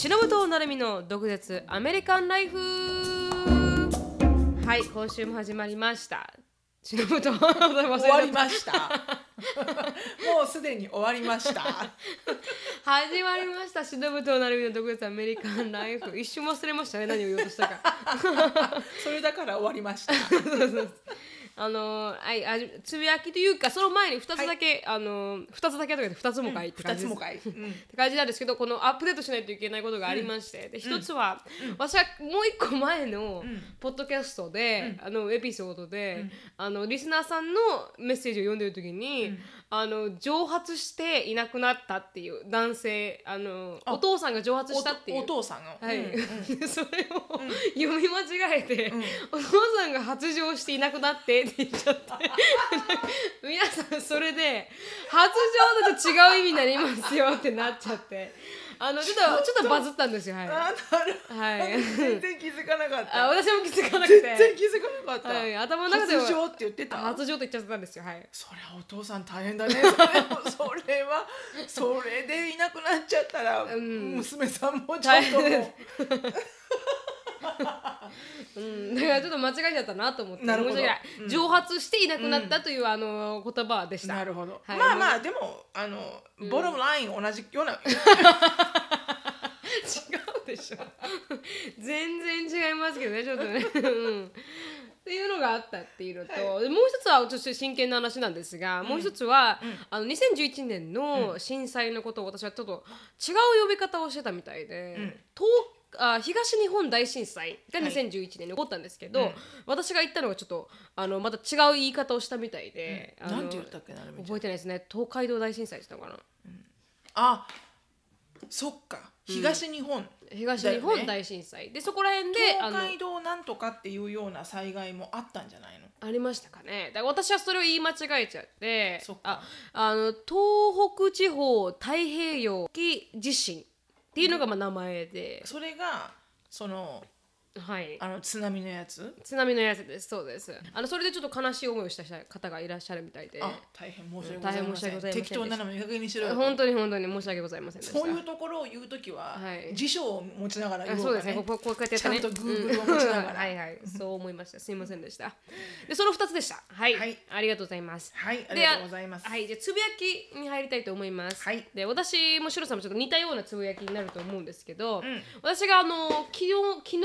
忍と成美の毒舌アメリカンライフ。はい今週も始まりました。忍と 終わりました。もうすでに終わりました。始まりました。忍と成美の毒舌アメリカンライフ。一瞬忘れましたね何を言おうとしたか。それだから終わりましたあのはいあつぶやきというかその前に2つだけ、あの2つだけとかで2つもかいって感じです、二つもかい、うん。って感じなんですけどこのアップデートしないといけないことがありまして、で一つは、私はもう一個前のポッドキャストで、あのエピソードで、あのリスナーさんのメッセージを読んでる時に、あの蒸発していなくなったっていう男性あのあ。お父さんが蒸発したっていう。おお父さんが、はい、それを、読み間違えて、お父さんが発情していなくなってって言っちゃって。皆さんそれで発情だと違う意味になりますよってなっちゃって。あのちょっとちょっとバズったんですよはい、あなるはい、全然気づかなかっあた私も気づかなく全て然気づかなかった、はい、頭の中では発情って言ってた？発情と言っちゃったんですよはい。そりゃお父さん大変だねそれ。も それはそれでいなくなっちゃったら、ん。娘さんもちょっともううん、だからちょっと間違えちゃったなと思ってなるほど。申し訳ない蒸発していなくなったという、あの言葉でした。なるほど、はい。まあまあでもあの、ボトムライン同じような。違うでしょ。全然違いますけどねちょっとね、うん、っていうのがあったっていうのと、でもう一つはちょっと真剣な話なんですが、もう一つは、あの2011年の震災のことを私はちょっと違う呼び方をしてたみたいで、東あ東日本大震災が2011年に起こったんですけど、私が言ったのがちょっとあのまた違う言い方をしたみたいで、あのなんて言ったっけな覚えてないですね。東海道大震災って言ったのかな。あそっか。東日本、東日本大震災、でそこら辺で東海道なんとかっていうような災害もあったんじゃないの？ありましたかね。だから私はそれを言い間違えちゃってああの東北地方太平洋沖地震っていうのがまあ名前で、それがそのはい。あの津波のやつ？津波のやつです。そうです。あのそれでちょっと悲しい思いをした方がいらっしゃるみたいで。あ大変申し訳ございません。大変申し訳ございません適当なのもいい加減にしろよ。本当に本当に申し訳ございませんそういうところを言うときは、はい。辞書を持ちながら言あそうですね。おうかねこうこうこうやってやってね。ちゃんと Google を持ちながら。う んはいはい。そう思いました。すいませんでした。でその2つでした。はい、はい。ありがとうございます。はいあでりがとうございます。はい、じゃあつぶやきに入りたいと思います。はい。で、私もシロさんもちょっと似たようなつぶやきになると思うんですけど、ん。私があの昨日昨日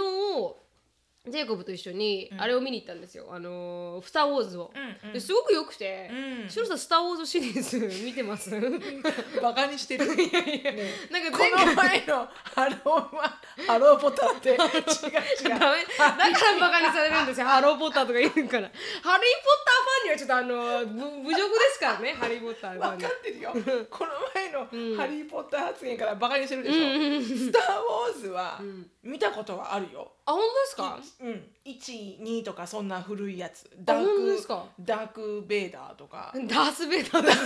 ジェイコブと一緒にあれを見に行ったんですよ。あのスターウォーズを。うんうん。ですごく良くて、うん。シロさんスターウォーズシリーズ見てます？なんかバカにしてる？ね。前この前のハローはハローポターって 違う違う。だからバカにされるんですよ？ハロー・ポッターとか言うから。ハリー・ポッターファンにはちょっとあのぶ侮辱ですからねハリー・ポッターファンに。分かってるよ。この前の「ハリー・ポッター」発言からバカにしてるでしょ「スター・ウォーズ」は見たことはあるよあ本当ですか？うん。12とかそんな古いやつ。あダー本当ですか？クダーク・ベイダーとか。ダース・ベイダーです。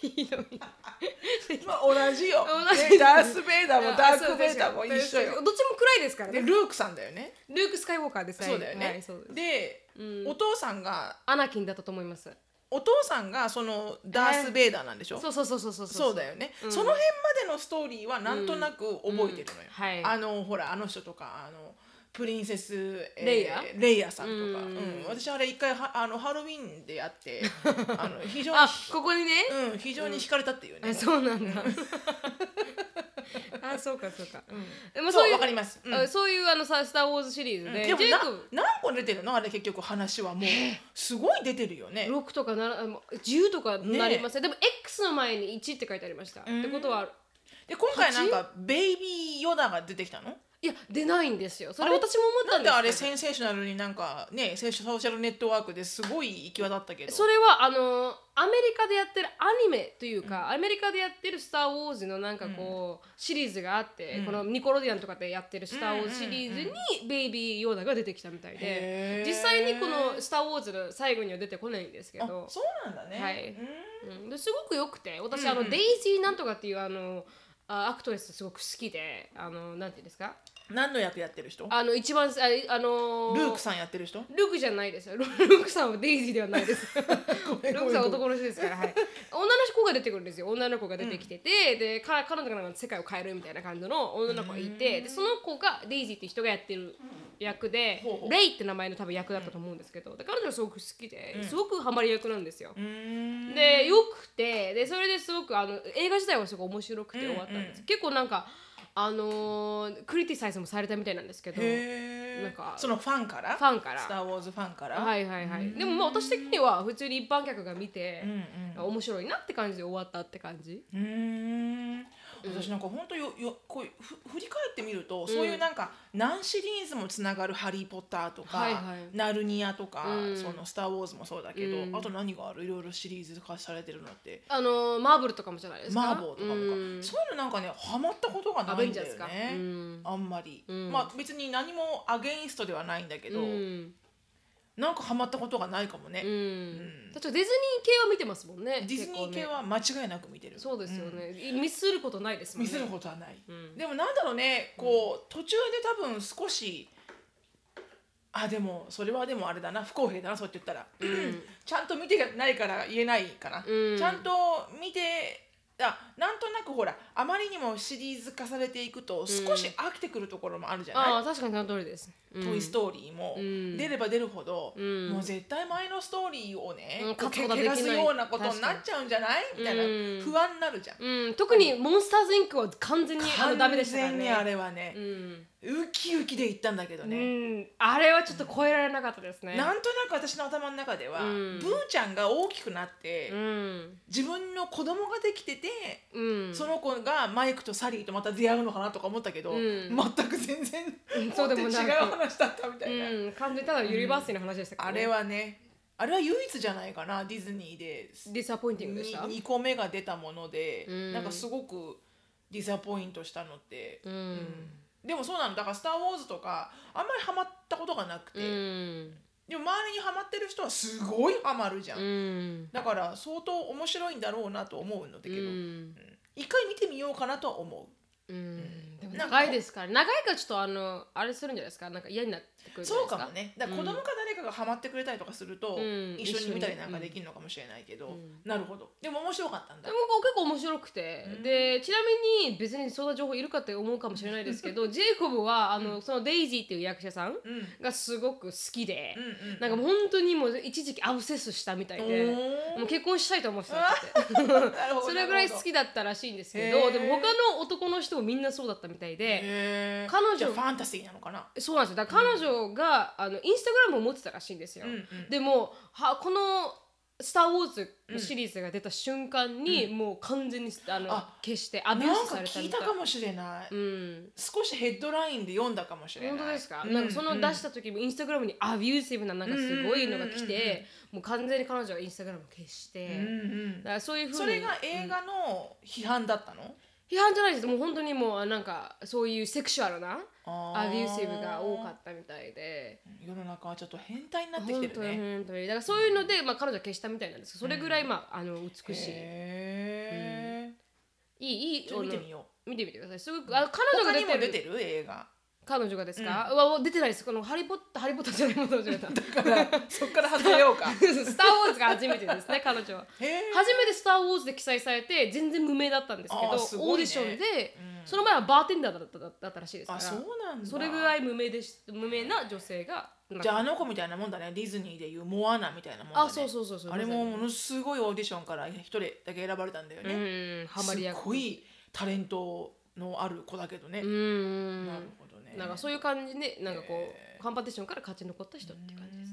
ひどい まあ同じよ。同じ。ねダース・ベイダーもダーク・ベイダーも一緒よ。どっちも暗いですからね。でルークさんだよね。ルーク・スカイウォーカーですそうだよね。はいそうです。でお父さんがアナキンだったと思いますお父さんがそのダース・ベイダーなんでしょ？そうそうそうそうそうそう。だよね、その辺までのストーリーはなんとなく覚えてるのよ、うん。はい。あのほらあの人とかあのプリンセス、えーレイヤレイヤさんとか、うん。うん。私あれ一回はあのハロウィンでやって あの非常にあここにね。うん、非常に惹かれたっていうね、あそうなんだあそうかそうか。でもそうそういうわかります、うん。あそういうあのさ「スター・ウォーズ」シリーズで、でもなジェイコブ何個出てるの？あれ結局話はもう。すごい出てるよね。6とかならあもう10とかなりますね。でも X の前に1って書いてありました、ってことはで今回なんかベイビーヨダが出てきたの？いや出ないんですよ。それ私も思ったなんんでですあれセンセーショナルになんかねソーシャルネットワークですごい行き渡ったけど。それはあのアメリカでやってるアニメというか、アメリカでやってる「スター・ウォーズ」のなんかこう、シリーズがあって、このニコロディアンとかでやってる「スター・ウォーズ」シリーズにベイビー・ヨーダが出てきたみたいで。実際にこの「スター・ウォーズ」の最後には出てこないんですけあどそうなんだね。はい。うん。うん、ですごくよくて。私、あのうんうん。デイジーなんとかっていうあのあ actress すごく好きであのなんていうんですか？何の役やってる人？あの一番ああのルークさんやってる人？ルークじゃないですよ。ル ルークさんはデイジーではないです。ごめんルークさんは男の人ですから、はい、女の子が出てくるんですよ。女の子が出てきてて、でか彼女がなんか世界を変えるみたいな感じの女の子がいてでその子がデイジーって人がやってる役でほうほう。レイって名前の多分役だったと思うんですけどで彼女がすごく好きですごくハマり役なんですよ。でよくてでそれですごくあの映画自体はすごい面白くて終わったんです、結構なんかあのークリティサイズもされたみたいなんですけどなんかそのファンから？ファンから。スター・ウォーズファンから？はいはいはい。でもまあ私的には普通に一般客が見てうん、面白いなって感じで終わったって感じ。うん私なんか本当よよこうふ振り返ってみると、そういうなんか何シリーズもつながる「ハリー・ポッター」とか「はいはい。ナルニア」とか、うん。その「スター・ウォーズ」もそうだけど、うん。あと何がある？いろいろシリーズ化されてるのって。あのーマーブルとかもじゃないですか？マーボーとかもそういうのなんかねハマったことがアないんだよね、うん。あんまり、んまあ別に何もアゲインストではないんだけど、うんなんかハマったことがないかもね、うん。例えばディズニー系は見てますもんね。ディズニー系は間違いなく見てる。そうですよね、ミスることないですもんね。見せることはない、ん。でもなんだろうねこう途中で多分少しあでもそれはでもあれだな不公平だなそうやって言ったら、ちゃんと見てないから言えないかな、うん。ちゃんと見てあなんとなくほらあまりにもシリーズ化されていくと少し飽きてくるところもあるじゃない、ああ確かにその通りです、うん。トイ・ストーリーもん。出れば出るほど、ん。もう絶対前のストーリーをね、うんこう勝つことができない。け汚すようなことになっちゃうんじゃない？みたいなうん。不安になるじゃん。うん、特にモンスターズインクは完全にあのダメでしたからね。完全にあれはね、うんウキウキで行ったんだけどうね、ん、あれはちょっと超えられなかったですね。なんとなく私の頭の中では、うん。ブーちゃんが大きくなって、うん、自分の子供ができてて、うん、その子がマイクとサリーとまた出会うのかなとか思ったけど、うん。全く全然、うんそうでも違う話だったみたいな、うん、完全にただユニバーシティの話でしたから、あれはねあれは唯一じゃないかなディズニーで。 disappointing でした？2個目が出たもので、うん。なんかすごく disappoint したのって、うん、でもそうなんだ。だから「スター・ウォーズ」とかあんまりハマったことがなくて、うん、でも周りにハマってる人はすごいハマるじゃん、うん、だから相当面白いんだろうなと思うんだけど、ううん。ん、一回見てみようかなとは思う。ん、でも長いですから、長いからちょっとあのあれするんじゃないですか、なんか嫌になってくるうんじゃないですか？そうかもね。だ子供か誰かがハマってくれたりとかすると、うん一緒に見たりなんかできるのかもしれないけど、んなるほど。でも面白かったんだ。でも結構面白くて、でちなみに別にそんな情報いるかって思うかもしれないですけどジェイコブはあの、そのデイジーっていう役者さんうんがすごく好きで、うん。うんなんかもう本当にもう一時期アブセスしたみたいで。もう結婚したいと思ってたって。なるほど それぐらい好きだったらしいんですけどでも他の男の人もみんなそうだったみたいで。彼女ファンタジーなのかな？そうなんですよ。だから彼女が、あのインスタグラムを持ってたらしいんですよ、うんうん。でもはこの「スター・ウォーズ」のシリーズが出た瞬間に、もう完全にあのあ消してアビュースされたみたいいたかもしれない、うん。少しヘッドラインで読んだかもしれない。本当ですか、うん。なんかその出した時もインスタグラムにアビューシブななんかすごいのが来て、もう完全に彼女はインスタグラム消して、うんうん。だからそういうふうに。それが映画の批判だったの、批判じゃないです。もう本当にもうなんかそういうセクシュアルなアビューシブが多かったみたいで。世の中はちょっと変態になってきてるね。本当に。だからそういうので、まあ、彼女は消したみたいなんです。けどそれぐらい、まあ、あの美しい、へー。いいいいちょっと見てみよ見てみてください。すごくあの彼女が出てる。にも出てる？映画彼女がですか、うわ出てないです。このハリーポッターハリーポッターじゃないものだから そっから外れようか。スター・ウォーズが初めてですね彼女は。初めて「スター・ウォーズ」で記載されて全然無名だったんですけどね。オーディションで、その前はバーテンダーだっただったらしいですから。あそうなんだ。それぐらい無名でし無名な女性がじゃああの子みたいなもんだね。ディズニーでいうモアナみたいなもんだね。あそうそうそうそう。あれもものすごいオーディションから一人だけ選ばれたんだようね、ん。ハマり役すごいタレントのある子だけどね、うんなるほど。ねなんかそういう感じでなんかこう、カンパティションから勝ち残った人って感じ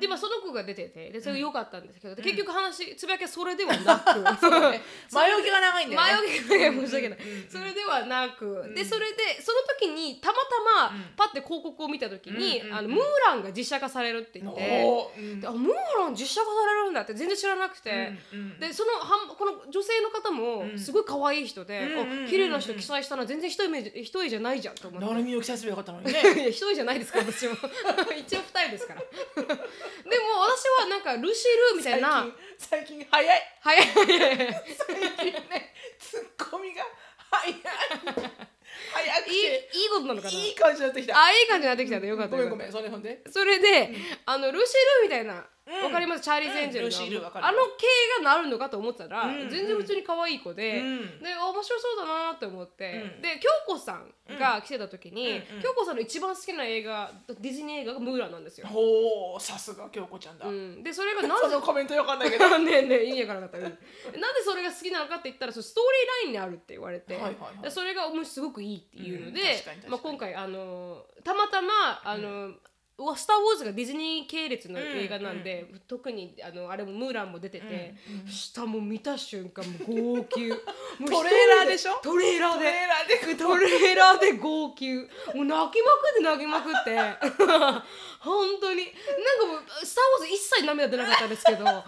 でまあその子が出ててでそれ良かったんですけど、で結局話つぶやきはそれではなく前置きが長いんだよね。前置きが申し訳ない、それではなく、でそれでその時にたまたまパッて広告を見た時に、あのムーランが実写化されるって言って、あムーラン実写化されるんだって全然知らなくて、うんうんでそのはんこの女性の方もすごい可愛い人で、うん綺麗な人記載したら全然一重一重じゃないじゃんと思って。誰見を記載すればよかったのにね。一人じゃないですから私も。一応二人ですからでも私はなんかルシルみたい最な近最近早い。早い。最近ねツッコミが早い。早くいいていいことなのかな？いい感じになってきた。あいい感じになってきたねよかったよかった。ごめんごめんそれほんでそれで、あのルシールみたいな、うんわかります？チャーリーズ・エンジェルの、あの系がなるのかと思ってたら、うん全然普通に可愛い子で、うん。で面白そうだなって思って、うん。で京子さんが来てた時に、うんうん。京子さんの一番好きな映画ディズニー映画がムーランなんですよ。ほうさすが京子ちゃんだ、うん、でそれがなぜコメントわかんないけど。ねえねえ意味わからなかった、うん。なんでそれが好きなのかって言ったらそのストーリーラインにあるって言われて、はいはいはい。でそれがもうすごくいいっていうので、まあ、今回あのたまたまあの、スター・ウォーズがディズニー系列の映画なんで、特にあのあれもムーランも出てて、下も見た瞬間 もう号泣トレーラーでしょ？トレーラーで。トレーラーで。トレーラーで号泣。もう泣きまくって泣きまくって。本当に。なんかもう「スター・ウォーズ」一切涙出なかったんですけどムー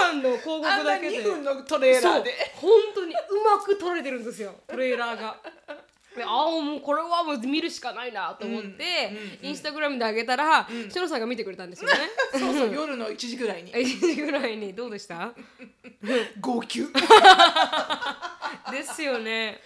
ランの広あんな告だけで。2分のトレーラーで。そう。本当にうまく撮れてるんですよ。トレーラーが。でああもうこれはもう見るしかないなと思って、インスタグラムで上げたら、しのさんが見てくれたんですよね。そうそう夜の1時ぐらいに。1時ぐらいに。どうでした？号泣。ですよね。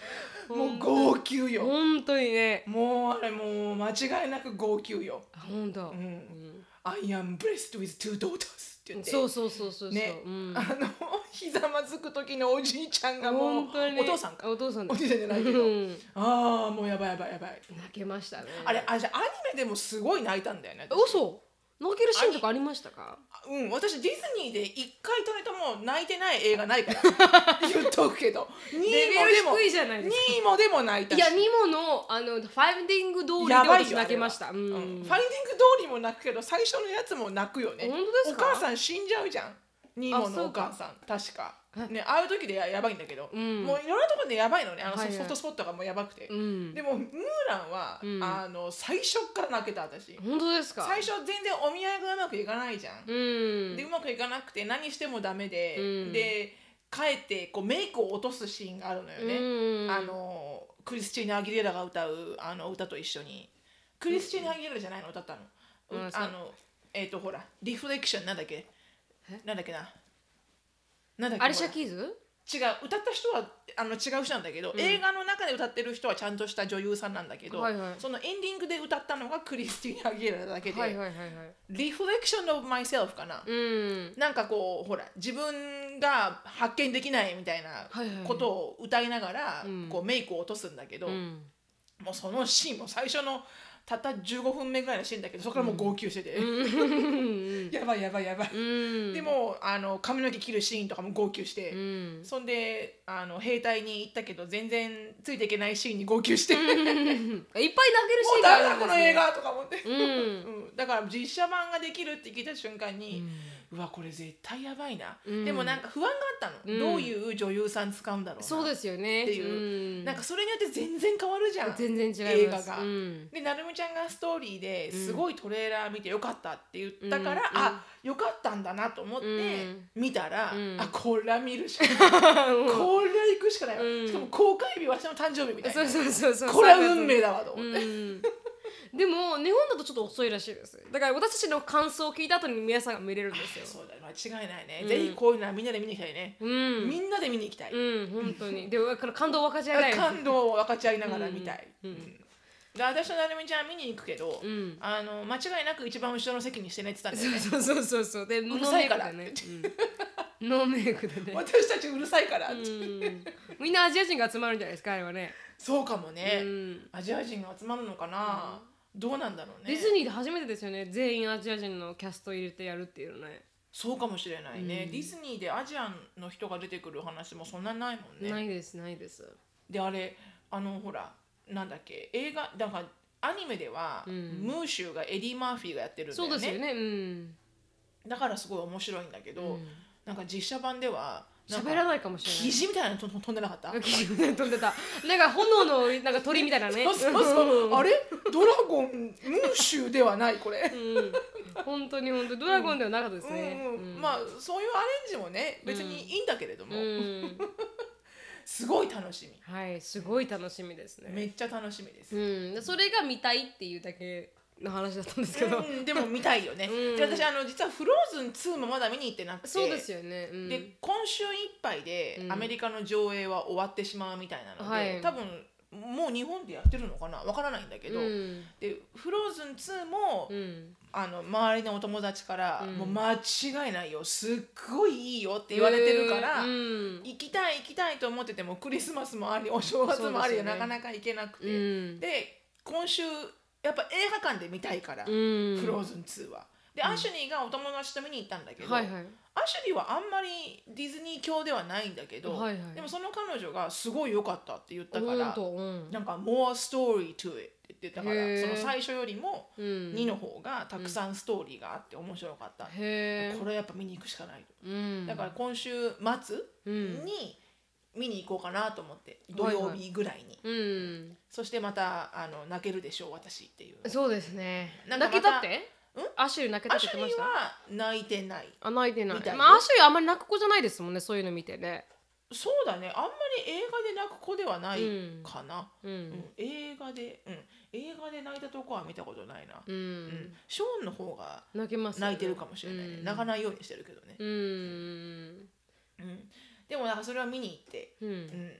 もう号泣よ。本当にね。もうあれもう間違いなく号泣よ。あ本当。うん「I am blessed with two daughters」って言って。そうそうそうそうそう。ね、うん。あの ひざまずく時のおじいちゃんがもうお父さんか。お父さんおじいちゃんじゃないけど、うん。ああもうやばいやばいやばい。泣けましたね。あれあじゃあアニメでもすごい泣いたんだよね私。嘘泣けるシーンとかありましたか？うん私ディズニーで一回とれとも泣いてない映画ないから。言っとくけど。2レベル位もでも低いじゃないですか。2位もでも泣いたし。いや、ニモのあのファインディング通りでやばい私よ泣けました。ううん。ん。ファインディング通りも泣くけど最初のやつも泣くよね。本当ですか？お母さん死んじゃうじゃん。ニーモのお母さん。確かねああいう時でややばいんだけど、ん。もういろんなところでやばいのね。あのソ,、フトスポットがもうやばくて、うん。でもムーランは、うん。あの最初っから泣けた私。本当ですか？最初全然お見合いがうまくいかないじゃん、うん。でうまくいかなくて何してもダメで、うん。で帰ってこうメイクを落とすシーンがあるのよね、うん。あのクリスチーナ・アギレラが歌うあの歌と一緒に。クリスチーナ・アギレラじゃないの？歌ったの、あのえっ、とほらリフレクションなんだっけ？なんだっけな？なんだっけアリシャ・ほキーズ？ら違う。歌った人はあの違う人なんだけど、映画の中で歌ってる人はちゃんとした女優さんなんだけど、はいはい。そのエンディングで歌ったのがクリスティーナ・アギレラだけで、はいはいはいはい。リフレクション of myself かな、うん。なんかこうほら自分が発見できないみたいなはいはいはい。ことを歌いながら、うん。こうメイクを落とすんだけど、うん。もうそのシーンも最初のたった15分目ぐらいのシーンだけどそこからもう号泣してて、やばいやばいやばい、うん。でもあの髪の毛切るシーンとかも号泣して、うん。そんであの兵隊に行ったけど全然ついていけないシーンに号泣して、もういっぱい泣けるシーンがあるんですね。この映画とか思って、うん。うん、だから実写版ができるって聞いた瞬間に、うわこれ絶対やばいな、うん。でもなんか不安があったの、うん。どういう女優さん使うんだろうな。そうですよね。っていう。うん。なんかそれによって全然変わるじゃん。全然違います。映画が。うん。でなるみちゃんがストーリーですごいトレーラー見てよかったって言ったから、うん。あよかったんだなと思ってうん。見たら、うん。あこれは見るしかない。これは行くしかない。しかも公開日は私の誕生日みたいな。そうそうそうそう。これは運命だわと思って、うん。でも日本だとちょっと遅いらしいです。だから私たちの感想を聞いた後に皆さんが見れるんですよ。そうだ間違いないね、うんぜひこういうのはみんなで見に行きたいね、うん。みんなで見に行きたい、うん、本当に。で、この感動を分かち合いたい。感動を分かち合いながら見たい、うんうんで私となるみちゃんは見に行くけど、うん。あの間違いなく一番後ろの席にしてねって言ってたんだよねそうそうそうそう。で、ノるーさいからメイクでね。うんノーメイクでね。私たちうるさいから、うん。みんなアジア人が集まるんじゃないですか、あれはね。そうかもね、うん。アジア人が集まるのかな、どうなんだろうねディズニーで初めてですよね。全員アジア人のキャスト入れてやるっていうのね。そうかもしれないね、うんディズニーでアジアの人が出てくる話もそんなないもんねないです、ないです。であれあのほらなんだっけ映画だからアニメでは、うんムーシューがエディ・マーフィーがやってるんだよねそうですよね。うん。だからすごい面白いんだけど、うんなんか実写版では喋らないかもしれない。肘みたいなのと飛んでなかった？飛んでた。なんか炎のなんか鳥みたいなね。そうそうそうあれ？ドラゴンムーではないこれ、うん。本当に本当にドラゴンではなかったですね。うんうんまあそういうアレンジもね別にいいんだけれども、うん。すごい楽しみはい、すごい楽しみですね。めっちゃ楽しみです、うん、でそれが見たいっていうだけの話だったんですけど、うん、でも見たいよね、うん。で私あの実は「フローズン2」もまだ見に行ってなくて。そうですよね。うん、で今週いっぱいでうん。アメリカの上映は終わってしまうみたいなので、はい。多分もう日本でやってるのかな？わからないんだけど、うん。でフローズン2も、うん。あの周りのお友達から、うん。もう間違いないよすっごいいいよって言われてるから、うん。行きたい行きたいと思っててもクリスマスもありお正月もありね。なかなか行けなくて、うん。で今週やっぱ映画館で見たいから、うん。フローズン2は。で、アシュリーがお友達と見に行ったんだけど、はいはい。アシュリーはあんまりディズニー教ではないんだけど、はいはい。でもその彼女がすごい良かったって言ったからうんなんか「more story to it」って言ってたからその最初よりもうん2の方がたくさんストーリーがあって面白かった、へえこれやっぱ見に行くしかない、うん。だから今週末うん。に見に行こうかなと思って土曜日ぐらいに、うん。そしてまたあの泣けるでしょう私っていう。そうですね。泣けたって？アシュリー泣けたアって言ってました？シュリーは泣いてない。あ泣いてない。まあアシュリーあんまり泣く子じゃないですもんねそういうの見てね。そうだね。あんまり映画で泣く子ではないかな、ううん。ん。映画で、うん、映画で泣いたとこは見たことないな、ううん。んショーンの方が泣けます泣いてるかもしれないね、うん。泣かないようにしてるけどね、うん。うんでもなんかそれは見に行って、ううん。ん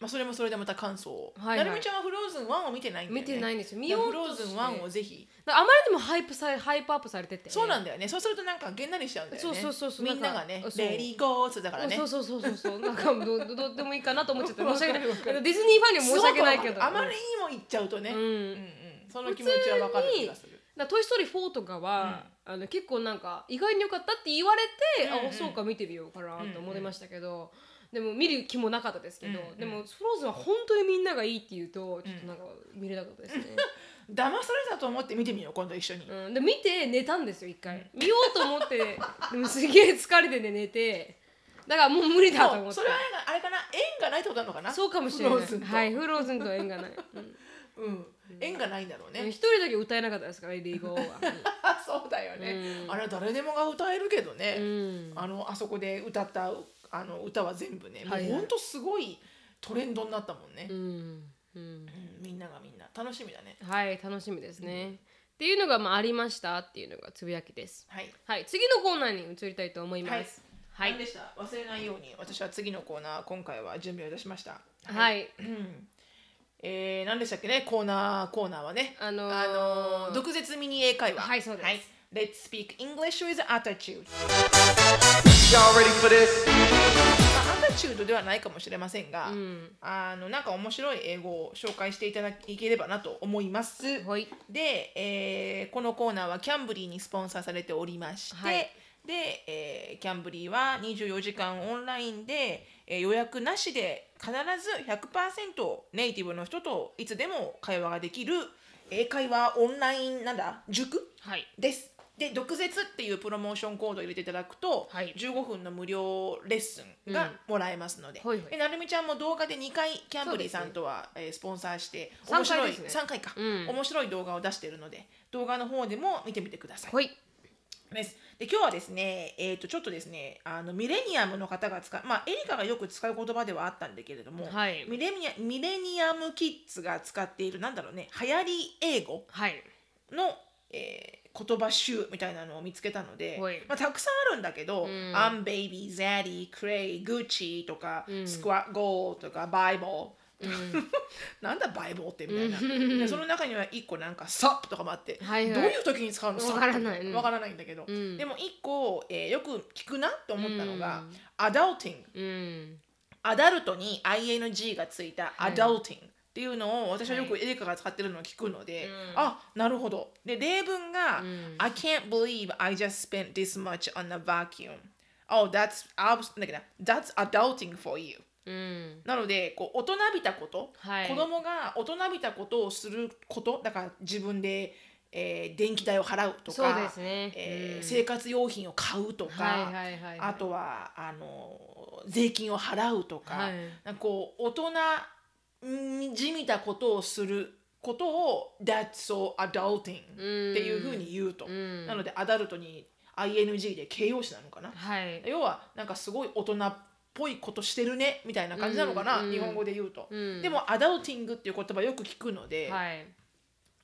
まあ、それもそれでまた感想を、はいはい。なるみちゃんはフローズン1を見てないんだよね。見てないんですよ。見ようフローズンとして1をぜひ。だからあまりにもハイプさハイプアップされてて。そうなんだよね。そうするとなんかげんなりしちゃうんだよね。そうそうそうそう。みんながね「なんかそう。レディーゴー」ってだからね。そうそうそうそうそう。なんかどどどうでもいいかなと思っちゃって申し訳ない。わかるディズニーファンには申し訳ないけど。すごくあまりにも言っちゃうとね、うん。うんうん。その気持ちはわかる気がするだトイ・ストーリー4」とかは、あの結構なんか意外に良かったって言われて、うんうんあそうか見てみようかなと思いましたけど、でも見る気もなかったですけど、うん。うんでも Frozen は本当にみんながいいって言うとちょっとなんか見れなかったですね、騙されたと思って見てみよう今度一緒に、うん、で見て寝たんですよ一回。見ようと思って でもすげえ疲れてて寝て。だからもう無理だと思って。それはあれかな縁がないってことなのかな？そうかもしれない。フローズンと。はいフローズンとは縁がない、うんうん、縁がないんだろうね、一人だけ歌えなかったですからリーゴーは、あ そうだよね、うん。あれは誰でもが歌えるけどね、うん。あのあそこで歌ったあの歌は全部ね、はいはい。もうほんとすごいトレンドになったもんね、うん。うん。うん。みんながみんな。楽しみだね。はい楽しみですね、っていうのがまあありましたっていうのがつぶやきです。はい。はい次のコーナーに移りたいと思います。はい。何でした？忘れないように。私は次のコーナー今回は準備をいたしました。はい、うんえー、何でしたっけね？コーナーコーナーはね。あのーあのー毒舌ミニ英会話。はいそうです。Let's speak English with attitude. Y'all ready for this? まあアタチュードではないかもしれませんが、うん。あのなんか面白い英語を紹介していただければなと思います。はい。で、えーこのコーナーはキャンブリーにスポンサーされておりまして、はい。で、えーキャンブリーは24時間オンラインで、えー予約なしで必ず100%ネイティブの人といつでも会話ができる英会話オンラインなんだ塾？はい。です。で、毒舌っていうプロモーションコードを入れていただくと、はい。15分の無料レッスンがもらえますので、はいはい。でなるみちゃんも動画で2回キャンブリーさんとは、えースポンサーして三面白い回ですね。3回か、うん。面白い動画を出しているので動画の方でも見てみてください。はいです。で今日はですね、えー、とちょっとですねあのミレニアムの方が使うまあエリカがよく使う言葉ではあったんだけれども、はい。ミレニアミレニアムキッズが使っているなんだろうね流行り英語はい。の、えー言葉集みたいなのを見つけたので、はい。まあ、たくさんあるんだけど「ん。I'm baby, zaddy, cray, Gucci」とか「ん。Squat goal」とか「bible」うん。なんだバイブルってみたいな、でその中には1個なんか「サップ」とかもあって、はいはい。どういう時に使うの？わからない。うん。わからないんだけど、ん。でも1個、えーよく聞くなって思ったのがうん「アダルティング」うん。アダルトに ING がついたアダルティングっていうのを私はよくはエリカが使ってるのを聞くので、うん。あなるほど。で例文が、うん。I can't believe I just spent this much on a vacuum. Oh that's, that's adulting for you うん。なのでこう大人びたこと、はい。子供が大人びたことをすることだから自分で、えー電気代を払うとかそうですね。えーうん。生活用品を買うとか、はいはいはいはい。あとはあの税金を払うとか,、はい。なんかこう大人んじみたことをすることを That's so adulting っていうふうに言うと、ん。なのでアダルトに ING で形容詞なのかな、はい。要はなんかすごい大人っぽいことしてるねみたいな感じなのかな、うん日本語で言うと、うん。でもアダルティングっていう言葉よく聞くので、はい。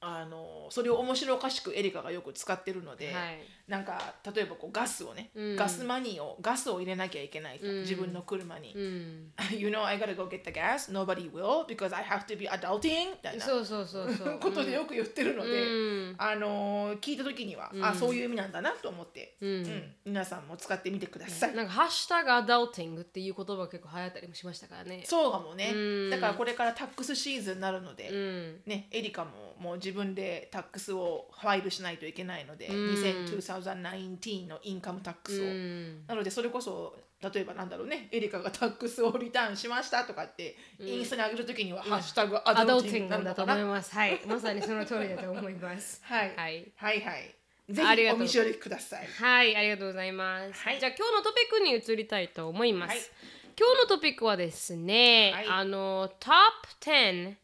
あのそれを面白おかしくエリカがよく使ってるので、はいなんか例えばこうガスをね、うん。ガスマニーをガスを入れなきゃいけないと、うん。自分の車に、うん。You know I gotta go get the gas? Nobody will because I have to be adulting? みたいな。そうそうそうそう。ことでよく言ってるので、うん。あのー聞いた時には、うん。あそういう意味なんだなと思って、うん。うん。皆さんも使ってみてください、なんかハッシュタグアダルティングっていう言葉が結構流行ったりもしましたからね。そうかもね、うん。だからこれからタックスシーズンになるので、うん。ね、エリカももう自分でタックスをファイルしないといけないので、うん2019のインカムタックスを、うん。なのでそれこそ例えばなんだろうねエリカがタックスをリターンしましたとかって、インスタに上げるときには、ハッシュタグアアダダルティングなるのかな。と思います。はい。まさにその通りだと思います。はい、はい。はいはい。ぜありがとう。ひお召し寄りください。はい、ありがとうございます。はい。じゃあ今日のトピックに移りたいと思います。はい。今日のトピックはですね、はい。あの Top 10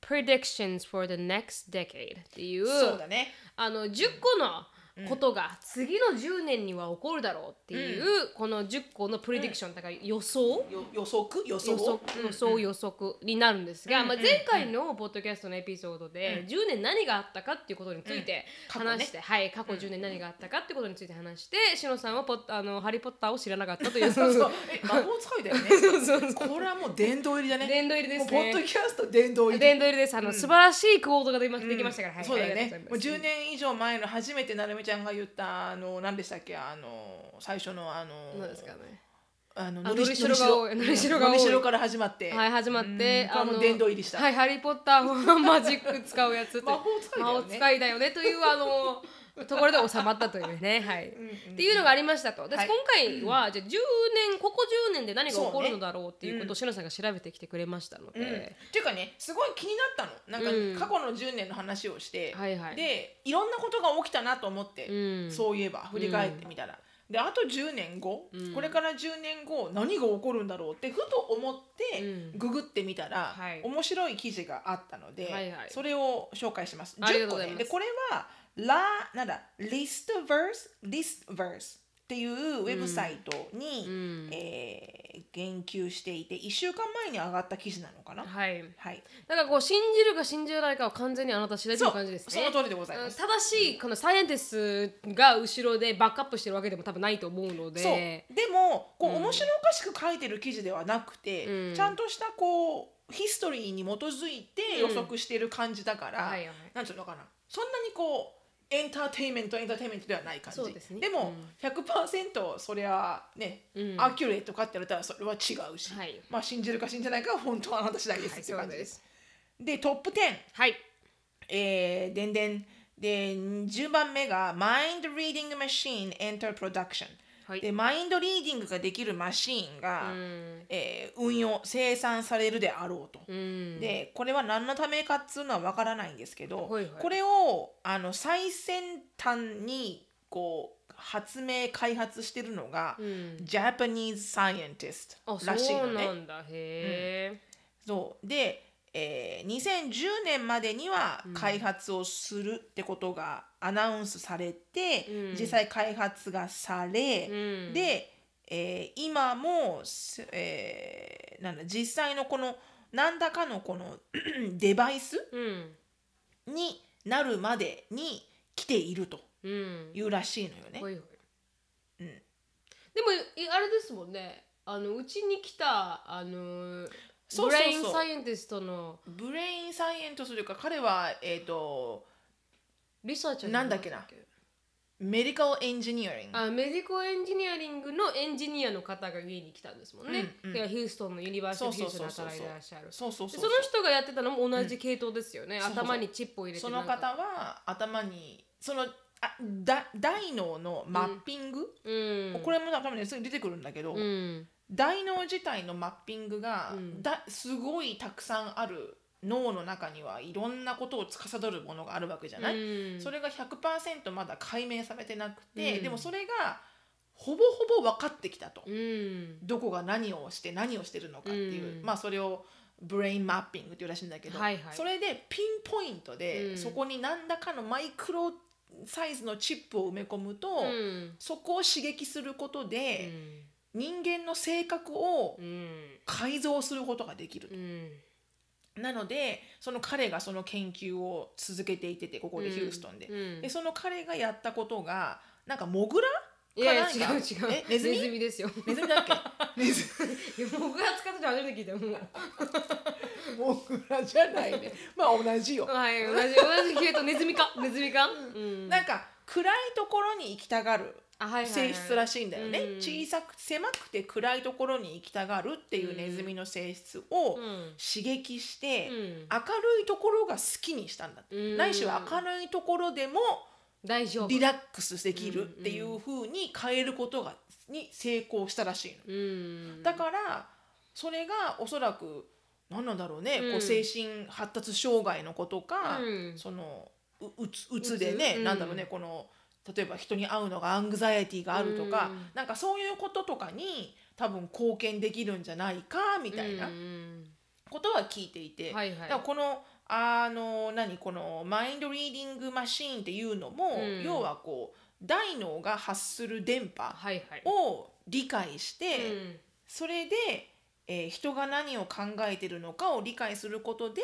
Predictions for the next decade っていうそうだね。あの10個のことが次の10年には起こるだろうっていう、この10個のプレディクションだから予想、よ予測？予想？予測予想予測になるんですが、まあ、前回のポッドキャストのエピソードで、10年何があったかっていうことについて話して、はい過去10年何があったかっていうことについて話してしのさんはポッあのハリー・ポッターを知らなかったという。そうそう。え魔法使いだよね。これはもう殿堂入りだね。殿堂入りです。ポッドキャスト殿堂入り。殿堂入りです。あの、素晴らしいクオートができましたから、はいそうだよね。もう10ございます。年以上前の初めてなるみちゃんが言ったあの何でしたっけ？あの最初のあの何ですかね。あのあのりしろがのりしろがのりしろから始まって。はい始まってうん。これはもう殿堂入りした。はいハリー・ポッターを マジック使うやつって。魔法使いだよね。魔法使いだよね。というあのところで収まったというね。はい。っていうのがありましたと。で、はい。今回はじゃあ10年ここ10年で何が起こるのだろうっていうことをしのさんが調べてきてくれましたので、うん。っていうかねすごい気になったの。なんか、うん。過去の10年の話をして、はいはい。でいろんなことが起きたなと思って、うん。そういえば振り返ってみたら、であと10年後、これから10年後何が起こるんだろうってふと思って、うん。ググってみたら、はい。面白い記事があったので、はいはい。それを紹介します。10ありがとうございます個ねでこれはラなんだ listverse listverse っていうウェブサイトに、うん。えー言及していて1週間前に上がった記事なのかな？はい。はい、だからこう信じるか信じないかは完全にあなた次第という感じですね。その通りでございます。正しいこのサイエンティストが後ろでバックアップしてるわけでも多分ないと思うので。そう。でもこう、面白おかしく書いてる記事ではなくて、うん。ちゃんとしたこうヒストリーに基づいて予測している感じだから、はいはいなんていうのかな。そんなにこうエンターテインメントエンターテインメントではない感じ。そうですね。も、100%それはね、うん。アキュレートかって言われたらそれは違うし、はい。まあ信じるか信じないかは本当はあなた次第ですはいっていう感じで。そうです。でトップ10はい。えー、でんでん。で10番目が Mind Reading Machine Enter Production、はい。でマインドリーディングができるマシーンが、うん。えー運用生産されるであろうと。うん。でこれは何のためかっつうのは分からないんですけど、はいはい。これをあの最先端にこう発明開発してるのが、うん。Japanese scientist あらしいのね。そうなんだ。へえ、そう。で、えー2010年までには開発をするってことがアナウンスされて、うん。実際開発がされ、うん。で、えー今も、すえーなんだ実際のこの何らかのこの デバイスうん。になるまでに来ているとうん。いうらしいのよね。ほいほい。うん。でもいあれですもんね。あのうちに来たあのそうそうそう。ブレインサイエンティストの。 brain scient というか彼は、えー、と researcher なんだっけな？メディカルエンジニアリング。あメディコエンジニアリングのエンジニアの方が家に来たんですもんね。うんうん。ヒューストンのユニバーシティ・ヒューストンで働いてらっしゃる。そうそうそうでその人がやってたのも同じ系統ですよね。そうそう頭にチップを入れてその方は頭にそのあだ大脳のマッピング、うん、これも多分ねすぐ出てくるんだけど、うん。大脳自体のマッピングが、うん。だすごいたくさんある脳の中にはいろんなことを司るものがあるわけじゃない、うん。それが100%まだ解明されてなくて、うん。でもそれがほぼほぼ分かってきたと、うん。どこが何をして何をしてるのかっていう、うん。まあそれをブレインマッピングっていうらしいんだけど、はいはい。それでピンポイントで、うん。そこに何らかのマイクロサイズのチップを埋め込むと、うん。そこを刺激することうで、ん。人間の性格をうん。改造することができると。うんなのでその彼がその研究を続けていててここでヒューストンで,、うん。でその彼がやったことがなんかモグラ？いや違う違う。えネズミ？ですよ。ネズミだっけ？ネズいや僕が使ってて初めて聞いたもう。ミ モグラじゃないね。まあ同じよ。はい同じ。同じ系とネズミか？ネズミか？うん。なんか暗いところに行きたがる性質らしいんだよね、うん。小さく狭くて暗いところに行きたがるっていうネズミの性質をうん。刺激して、うん。明るいところが好きにしたんだって、うん。ないしは明るいところでも大丈夫。リラックスできるっていう風に変えることがに成功したらしいの。うん。だからそれがおそらく何なんだろうね、うん。こう精神発達障害の子とか、うん。そのううつうつでね、うつなんだろうねこの例えば人に会うのがアングザイティがあるとか、うん。なんかそういうこととかに多分貢献できるんじゃないかみたいなうんことは聞いていて、はいはい。だからこのあの何このマインドリーディングマシーンっていうのも、うん。要はこう大脳が発する電波はいはい。を理解して、うん。それで、えー人が何を考えてるのかを理解することで、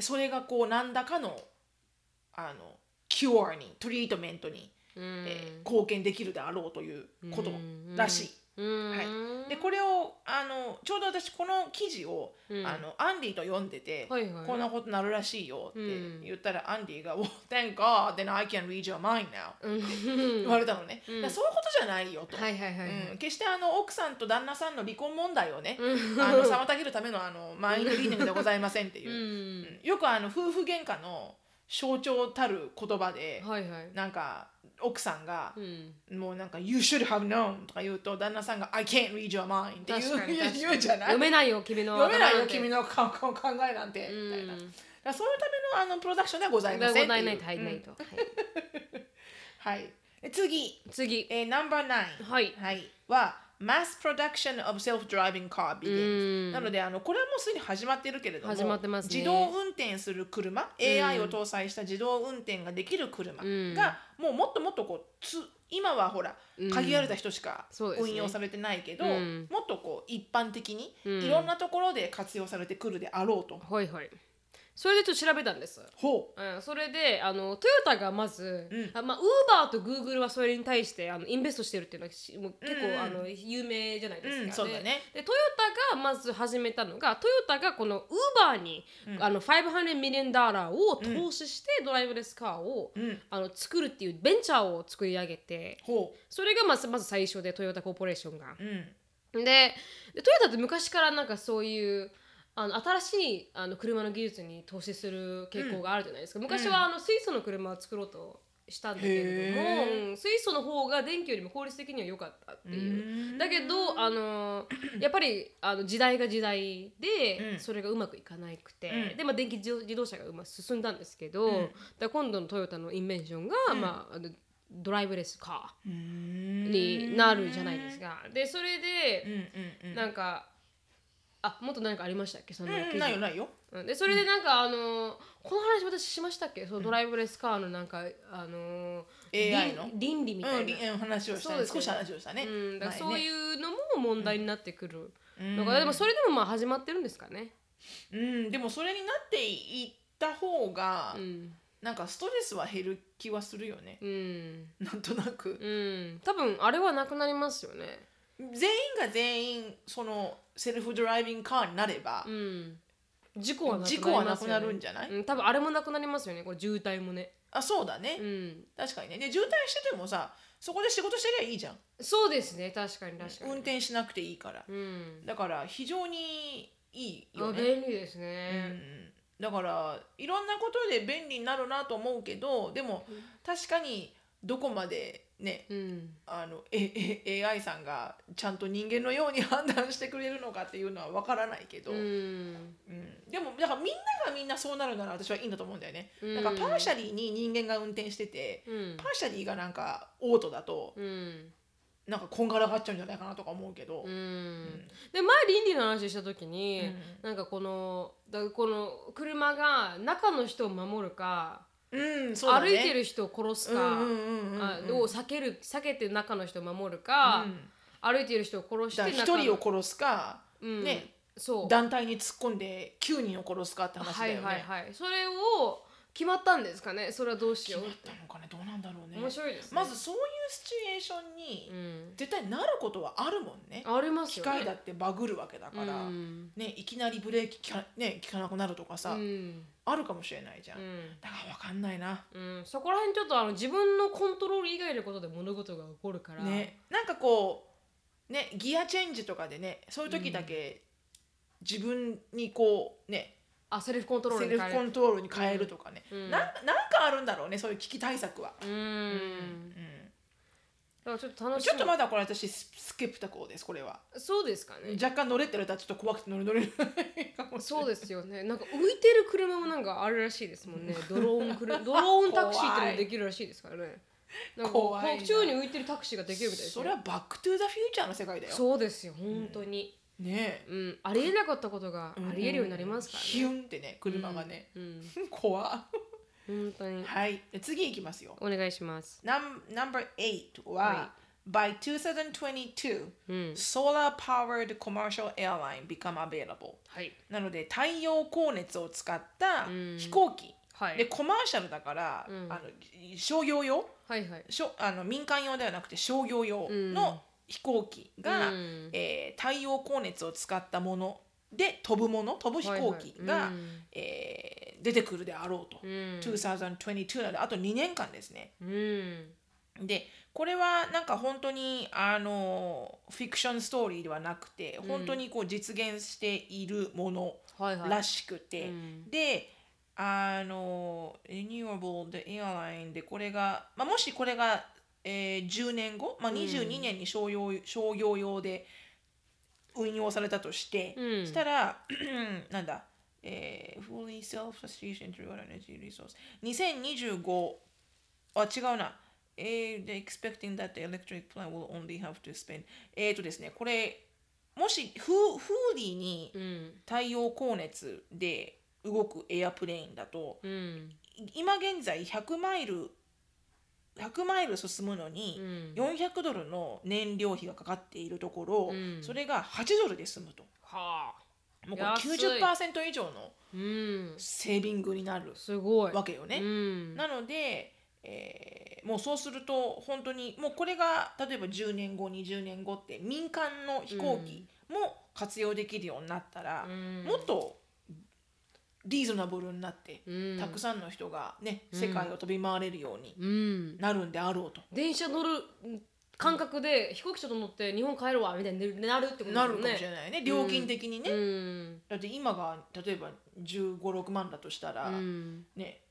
それがこう何らかのあのキュアにトリートメントに、うん。えー貢献できるであろうということらしい。うん。はい、でこれをあのちょうど私この記事を、うん。あのアンディと読んでて、はいはい。こんなことなるらしいよってうん言ったら、アンディが「Well, thank God, then I can read your mind now」うん。言われたのね、うん。そういうことじゃないよと、はいはいはいうん、決してあの奥さんと旦那さんの離婚問題をね、うん。あの 妨げるためのあのマインドリーディングでございませんっていう。う、ん。うん。よくあの夫婦喧嘩の象徴たる言葉で、はいはい。なんか奥さんがう、ん。もうなんか「You should have known」とか言うと旦那さんが「I can't read your mind」って言う言うじゃない？読めないよ君の読めないよ君の考考えなんて、みたいな。だからそういうためのあのプロダクションではございませんございないってと入ん。ないうん。とはい。はいで次、次。えー、ナンバー9はい。はい、は Mass Production of Self-Driving Car う begins ん。なのであのこれはもうすでに始まってるけれども始まってますね。自動運転する車、AI を搭載した自動運転ができる車うん。が、もうもっともっとこうつ今はほらうん。限られた人しか運用されてないけど、うん。もっとこう一般的にうん。いろんなところで活用されてくるであろうと。はいはいそれでちょっと調べたんです。ほう。ん、それであのトヨタがまず、うん。あまあ、ウーバーとグーグルはそれに対してあの invest してるっていうのはしもう結構、うん。うんあの有名じゃないですか、うんそうだね。ででトヨタがまず始めたのがトヨタがこのウーバーに、あの500 million dollar を投資して driverless car を、う、うん、あの作るっていうベンチャーを作り上げてほそれがまずまず最初でトヨタコーポレーションが。でトヨタって昔からなんかそういうあの新しいあの車の技術に投資する傾向があるじゃないですか、昔はあの水素の車を作ろうとしたんだけれども、うん。水素の方が電気よりも効率的には良かったっていう。うん。だけどあのやっぱりあの時代が時代で、うん。それがうまくいかなくて、うん。で、まあ、電気自動車がうまく進んだんですけど、うん。だ今度のトヨタのインベンションが、うん。まあドライブレスカうーになるじゃないですか。でそれうんで、うんうん。なんかあもっと何かありましたっけ？そのないよないよ。うん。でそれでなんか、あのこの話私しましたっけ？そのドライブレスカーのなんか、あの AI の？倫倫理みたうん、いな、りうん話をしたね。ね。少し話をしたね、うん、だからそういうのも問題になってくるうん。のが、でもそれでもまあ始まってるんですかね。うん、でもそれになっていった方が、うん。なんかストレスは減る気はするよね。うん。なんとなく。うん、多分あれはなくなりますよね。全員が全員そのセルフドライビングカーになれば、うん、事故はなくなりますよ、ね、事故はなくなるんじゃない？うん、多分あれもなくなりますよねこれ渋滞もね。あそうだね、うん、確かにね。で渋滞しててもさそこで仕事してりゃいいじゃん。そうですね確かに確かに。運転しなくていいから。うん、だから非常にいいあよね、便利ですうね。ん、だからいろんなことで便利になるなと思うけどでも確かにどこまでねうん。あのええ AI さんがちゃんと人間のように判断してくれるのかっていうのは分からないけど、ううん。んでもだからみんながみんなそうなるなら私はいいんだと思うんだよね。うん。なんかパーシャリーに人間が運転してて、うん。パーシャリーがなんかオートだとうん。なんかこんがらがっちゃうんじゃないかなとか思うけど、うん。で前倫理の話した時に、うん。なんかこのだこの車が中の人を守るか、うんそうだね、歩いてる人を殺すか、を避ける避けて中の人を守るか、うん。歩いてる人を殺して一人を殺すか、うん。ねそう。団体に突っ込んで9人を殺すかって話だよね。はいはいはい。それを決まったんですかね？それはどうし決まっようってたのかね？どうなんだろうね。面白いですね。まずそういうシチュエーションにうん。絶対なることはあるもんね、あります機よね。械だってバグるわけだから、うん。ね、いきなりブレーキ効か,、ね、効かなくなるとかさ、うん。あるかもしれないじゃん、うん。だから分かんないな、うん、そこら辺ちょっとあの自分のコントロール以外のことで物事が起こるから、ね。なんかこうねギアチェンジとかでねそういう時だけ自分にこうね、あセルフコントロールセルフコントロールに変える。とかね、うん。なんなんかあるんだろうねそういう危機対策は、うん、うん。ちょっと楽しみ。ちょっとまだこれ私ス skeptical ですこれは。そうですかね。若干乗れって言われたらちょっと怖くて乗れ乗れないかもしれそない。うですよね。なんか浮いてる車もなんかあるらしいですもんね。ドローンクルドローンタクシーってのもできるらしいですからね。なんか怖いな。宙に浮いてるタクシーができるみたいですそねれはバックトゥーザフューチャーの世界だよ。そうですよ本当に、ね。うん。ありえなかったことがありえるようになりますからね、ヒュンってね車がね、うん、怖。っ本当に。はい。で次いきますよ。お願いします。ナン No.8 は、は By 2022、うん。solar powered commercial airline become available. はい。なので太陽光熱を使ったうん。飛行機、はい。で commercial だから、うん。あの商業用？はいはい。しょあの民間用ではなくて商業用の飛行機が、うん。えー太陽光熱を使ったもので飛ぶもの飛ぶ飛行機が、はいはい。うん。えー出てくるであろうと、うん。2022なのであと2年間ですね。うん。でこれはなんか本当にあのフィクションストーリーではなくて本当にこう実現しているものはいはい。らしくて、うん。であの Renewable the airline でこれが、まあ、もしこれが、えー10年後、まあ、22年に商用、商業用で運用されたとして、うんしたらなんだ、えー、fully self-sufficient through energy resource 2025あ違うなえー、they're expecting that the electric plant will only have to spend えーとですねこれもしフーフーディーにうん太陽光熱で動くエアプレインだとうん今現在100マイル100マイル進むのにうん。400ドルの燃料費がかかっているところ、うん。それが8ドルで済むと。はあ。もうこれ安い。90%以上のうん。セービングになるすごい。わけよね。うん。なので、えーもうそうすると本当にもうこれが例えば10年後20年後って民間の飛行機も活用できるようになったら、うん。もっとリーズナブルになって、うん。たくさんの人がね世界を飛び回れるようにうん。なるんであろうと。電車乗る感覚で飛行機ちょっと乗って日本帰るわみたいになるってことね。なるかもしれないね。料金的にね、うん。だって今が例えば1 5 6万だとしたら、うん。ね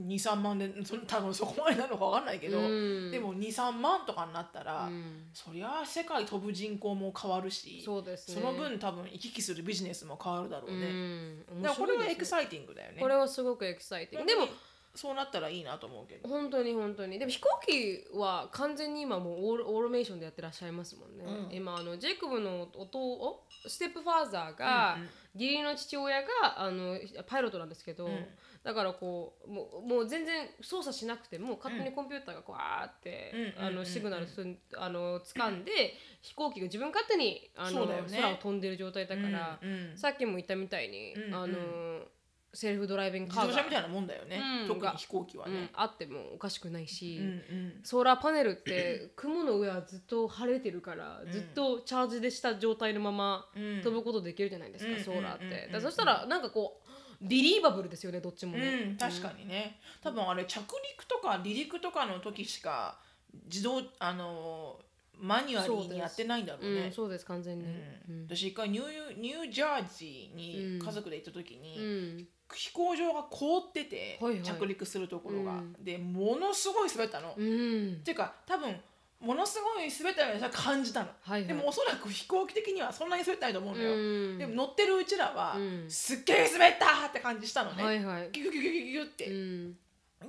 23万でそ多分そこまでなのか分かんないけど、うん。でも23万とかになったら、うん。そりゃ世界飛ぶ人口も変わるしそうですね。の分多分行き来するビジネスも変わるだろううね、ん。だからこれはエ面白いですね。クサイティングだよね。これはすごくエキサイティング。でもそうなったらいいなと思うけど。本当に本当に。でも飛行機は完全に今もうオールオーロメーションでやってらっしゃいますもんね、うん。今あのジェイコブの弟おステップファーザーが、うんうん。義理の父親があのパイロットなんですけど、んだからこうもうもう全然操作しなくても勝手にコンピューターがこうあーって、うんうんうんうん。あのシグナルすんあの掴んで、飛行機が自分勝手にあの、ね。空を飛んでる状態だから、うんうん。さっきも言ったみたいに、うんうん。あのセルフドライビング自カーがみたいなもんだよね、うん。特に飛行機はうん。ね、あってもおかしくないし、うんうん。ソーラーパネルって雲の上はずっと晴れてるから、ずっとチャージでした状態のままうん。飛ぶことできるじゃないですか、うんソーラーって、そしたらなんかこうビリーバブルですよねどっちもね、うん、確かにね。多分あれ着陸とか離陸とかの時しか自動あのマニュアリーにやってないんだろうね。うん、そうです完全に、うん。私一回ニューニュージャージーに家族で行った時に、うん。飛行場が凍ってて、はいはい。着陸するところが、うん。でものすごい滑ったの、っうん。ていうか多分ものすごい滑ったように感じたの、はいはい。でもおそらく飛行機的にはそんなに滑ってないと思うのよ、うん。でも乗ってるうちらは、うんすっげえ滑ったって感じしたのね、はいはい。ギュギュギュギュギュって、うん。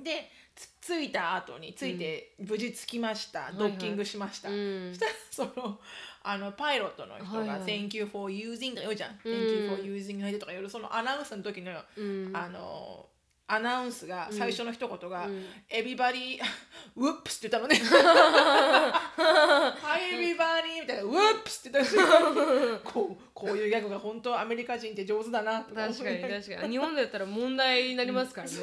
でつ着いた後に着いて無事着きました、いドッキングしました、うん。そしたらそのあのパイロットの人が「はいはい。Thank you for using」とか言うじゃん「ん。Thank you for using」とか言うそのアナウンスの時の、うん。あのアナウンスが最初の一言がうん「Everybody ウップス」って言ったのね「Hi everybody」みたいな「ウップスって言ったし こうこういうギャグが本当アメリカ人って上手だなとか確かに確かに。日本でやったら問題になりますからね。ウ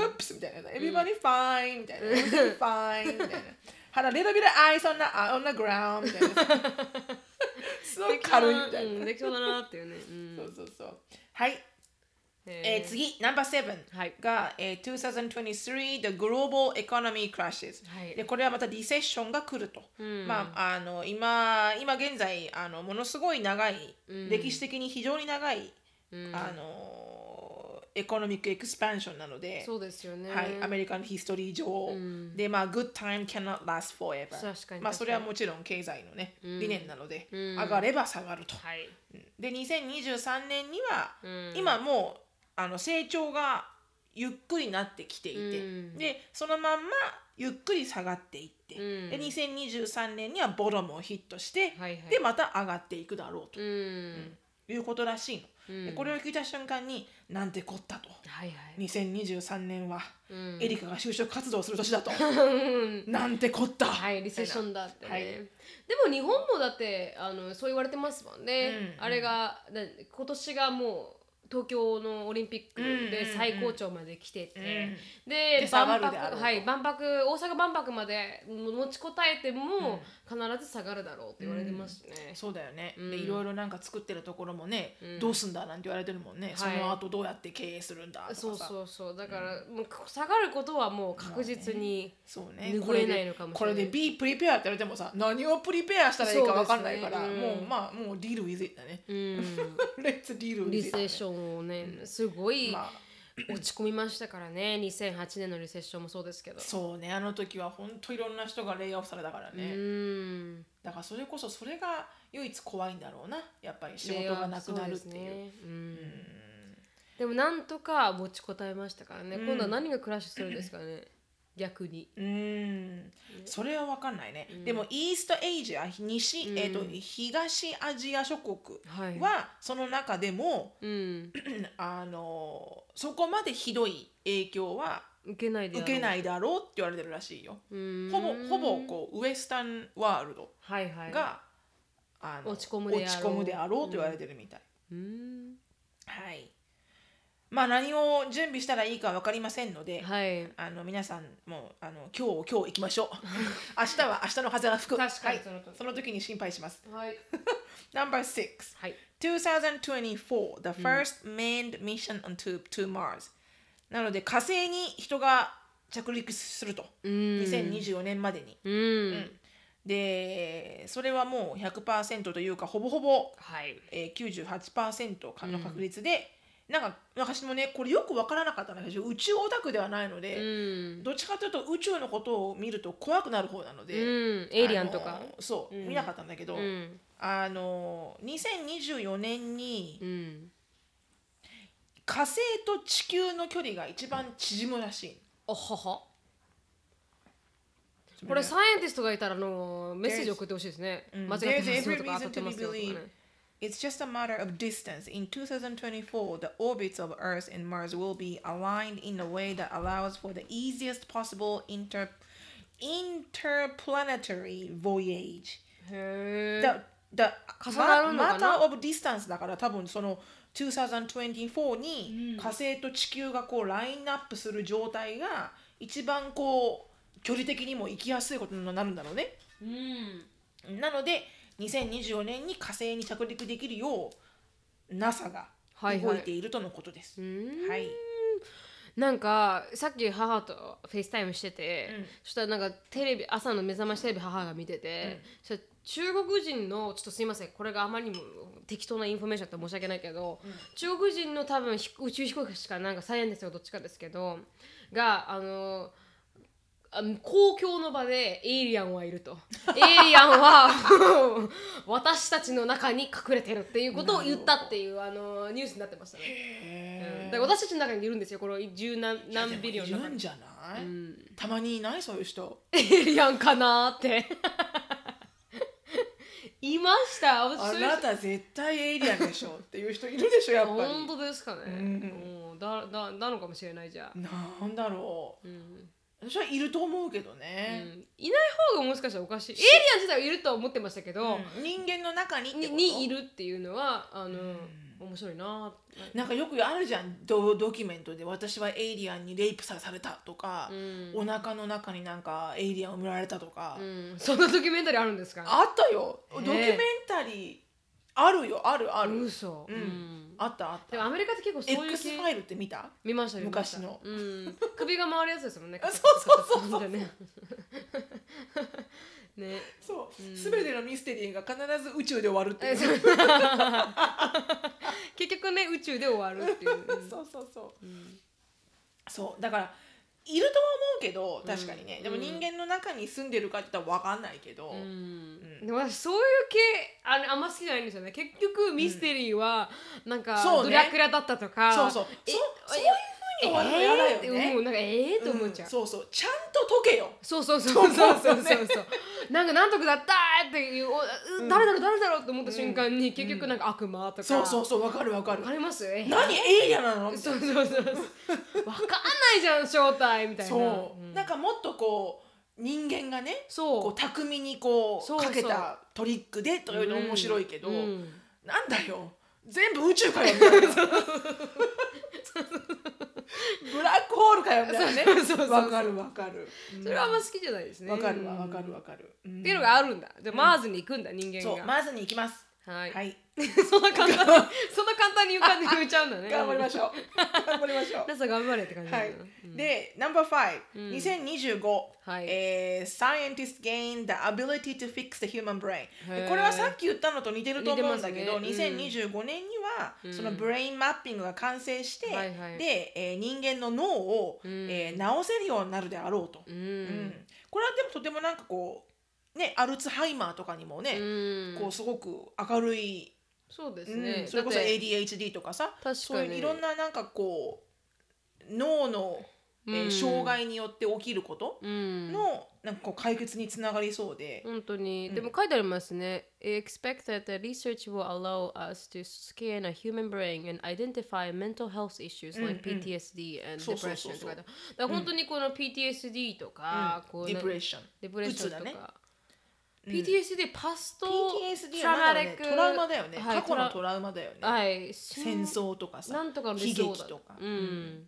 ップスみたいな。everybody fine みたいな。everything fine みたいな。had a little bit of ice on the, on the ground みたいな。すごい軽いみたいな、うん。できそうだなっていうね、うん。そうそうそう。はいええー、次、ナンバー7はい。が、えー、2023 The Global Economy Crashes、はい。でこれはまたリセッションが来ると、まあ、あの今今現在あのものすごい長い、歴史的に非常に長い、あの economic expansion なのでそうですよね、はい、アメリカのヒストリー上、で、まあ、good time cannot last forever まあ、それはもちろん経済のね、理念なので、上がれば下がると。はい。で2023年には、今もうあの成長がゆっくりなってきていて、うん。でそのまんまゆっくり下がっていって、うん。で2023年にはボトムをヒットして、はいはい。でまた上がっていくだろうと。うん。いうことらしいの。でこれを聞いた瞬間になんてこったと。はいはい。2023年は、ん。エリカが就職活動をする年だと。なんてこった。はいリセッションだってね、はい。でも日本もだってあのそう言われてますもんね、あれがだ今年がもう東京のオリンピックで最高潮まで来てて、でで下が万るであろうと。博はい万博大阪万博まで持ちこたえても、必ず下がるだろうって言われてますしね、そうだよね、でいろいろなんか作ってるところもね、どうすんだなんて言われてるもんね、その後どうやって経営するんだとかさ。そうそうそう。だから、もう下がることはもう確実に、拭えないのかもしれない。これで be prepare って言われてもさ何をプリペアしたらいいか分かんないから、ねうん。もうまあもう deal with it だね、うん。Let's deal with リ it だね。セッションをね、すごいまあ。落ち込みましたからね。2008年のリセッションもそうですけど。そうね。あの時は本当いろんな人がレイオフされたからうね、ん。だからそれこそそれが唯一怖いんだろうな。やっぱり仕事がなくなるっていう。ね。うん。でもなんとか持ちこたえましたからね、今度は何がクラッシュするんですかね逆に。うーん。それは分かんないね、でもイーストエイジア西、えー、と東アジア諸国はその中でも、うん。あのそこまでひどい影響は受けないで受けいないだろうって言われてるらしいよ。うん。ほぼほぼこうウエスタンワールドはいはい。が、あの落ち込むであろう。落ち込むであろうと言われてるみたい。うん。はい。まあ何を準備したらいいか分かりませんので、はい。あの皆さんもあの今日今日行きましょう。明日は明日の風が吹く。確かにはい。その通り。その時に心配します。はい。Number six. はい。2024 the first manned mission onto to Mars. なので火星に人が着陸すると。2024年までに。うん、でそれはもう100%というかほぼほぼ、はい。えー、98%の確率で、なんか私もねこれよく分からなかったんだけど宇宙オタクではないのうで、ん。どっちかというと宇宙のことを見ると怖くなる方なので、うん。エイリアンとか。そう、見なかったんだけど、うん。あの2024年にうん。火星と地球の距離が一番縮むらしい。おはは。これサイエンティストがいたらあのメッセージ送ってほしいですね。間違ってますとか当ってますよとかね。It's just a matter of distance. In 2024, the orbits of Earth and Mars will be aligned in a way that allows for the easiest possible inter interplanetary voyage. へー The, the 重なるのかな matter of distance だから多分その2024に火星と地球がこう line up する状態が一番こう距離的にも行きやすいことになるんだろうね。うんなので2024年に火星に着陸できるよう NASA がはいはい。動いているとのことです。ん。はい。なんかさっき母とフェイスタイムしてて、そしたらなんかテレビ朝の目覚ましテレビ母が見てて、そしたら中国人のちょっとすいませんこれがあまりにも適当なインフォメーションだって申し訳ないけど、中国人の多分ひ宇宙飛行士かなんか scientist かどっちかですけどがあのあ公共の場でエイリアンはいると。エイリアンは 私たちの中に隠れてるっていうことを言ったっていうあのニュースになってましたね。うん。だから私たちの中にいるんですよ。この十何何 billion いるんじゃない、たまにいない？そういう人。エイリアンかなーって。いました。私あなた絶対エイリアンでしょっていう人いるでしょやっぱり。本当ですかね、うん、だだなのかもしれないじゃあ、なんだろう。私はいると思うけどうね、ん。いない方がもしかしたらおかしい。エイリアン自体はいるとは思ってましたけど、うん。人間の中にににいるっていうのはあの、面白いな。なんかよくあるじゃん。ドドキュメントで私はエイリアンにレイプさされたとか、うん。お腹の中になんかエイリアンを埋められたとか、うん、そんなドキュメンタリーあるんですか？あったよ。ドキュメンタリー。あるよ。あるある、嘘、うんあったあった。でもアメリカって結構そういう X 系ファイルって見た？見ました見ました。昔のうん、首が回るやつですもんね。あそうそうそうそう。ね ね。そう、すべてのミステリーが必ず宇宙で終わるっていう。えそう。結局ね宇宙で終わるっていう、うん。そうそうそう、そう。だからいるとは思うけど確かにね、うん。でも人間の中に住んでるかって言ったら分かんないけど、うん。でも私そういう系あれあんま好きじゃないんですよね。結局ミステリーはなんか、ドラキュラだったとか。そうそう。えそそういう終わるの嫌だよね、思うなんかええー、と思っちゃう、そうそう。ちゃんと解けよ。そうそうそうそうそうそうねそう。なんかなんとかだったーっていう、お誰だろう誰だろうと思った瞬間に、結局なんか悪魔とか、そうそうそう分かる分かる。わかります？え何？エイリアンなの？そうそうそうそう。わかんないじゃん正体みたいな。そう、ん。なんかもっとこう人間がねそう。こう巧みにこうかけたトリックでというの面白いけど、うん。なんだよ。全部宇宙かよみたいな ブラックホールかよみたいなね。そうそわかるわかる。それはあんま好きじゃないですね。わかるわかるわかる、うん。っていうのがあるんだ。じゃあマーズに行くんだ人間が。そうまずに行きます。はい、はい そんな簡単にそんな簡単に浮かんで浮いちゃうんだね。頑張りましょう。頑張りましょうナサ頑張れって感じだはな、い、で、ナンバー5、2025、はい。えー Scientists gain the ability to fix the human brain これはさっき言ったのと似てると思うんだけど、ね。2025年には、そのブレインマッピングが完成して、はいはい。で、えー人間の脳を、えー治せるようになるであろうと、うん。うん。これはでもとてもなんかこうねアルツハイマーとかにもね、うん。こうすごく明るいそうですうね、んそれこそ ADHD とかさ確かに。そういういろんななんかこう脳の、えーうん。障害によって起きることうん。の、なんかこう解決につながりそうで、本当に、でも書いてありますね。Expect that the research will allow us to scan a human brain and identify mental health issues like PTSD and depression。だから本当にこの PTSD とか、こうディプレッションデプレッションとか。PTSD パスト PTSD はまだねトラウマだよね、はい過去のトラウマだよね、はい、戦争とかさ。なんとかの悲劇とか、うん、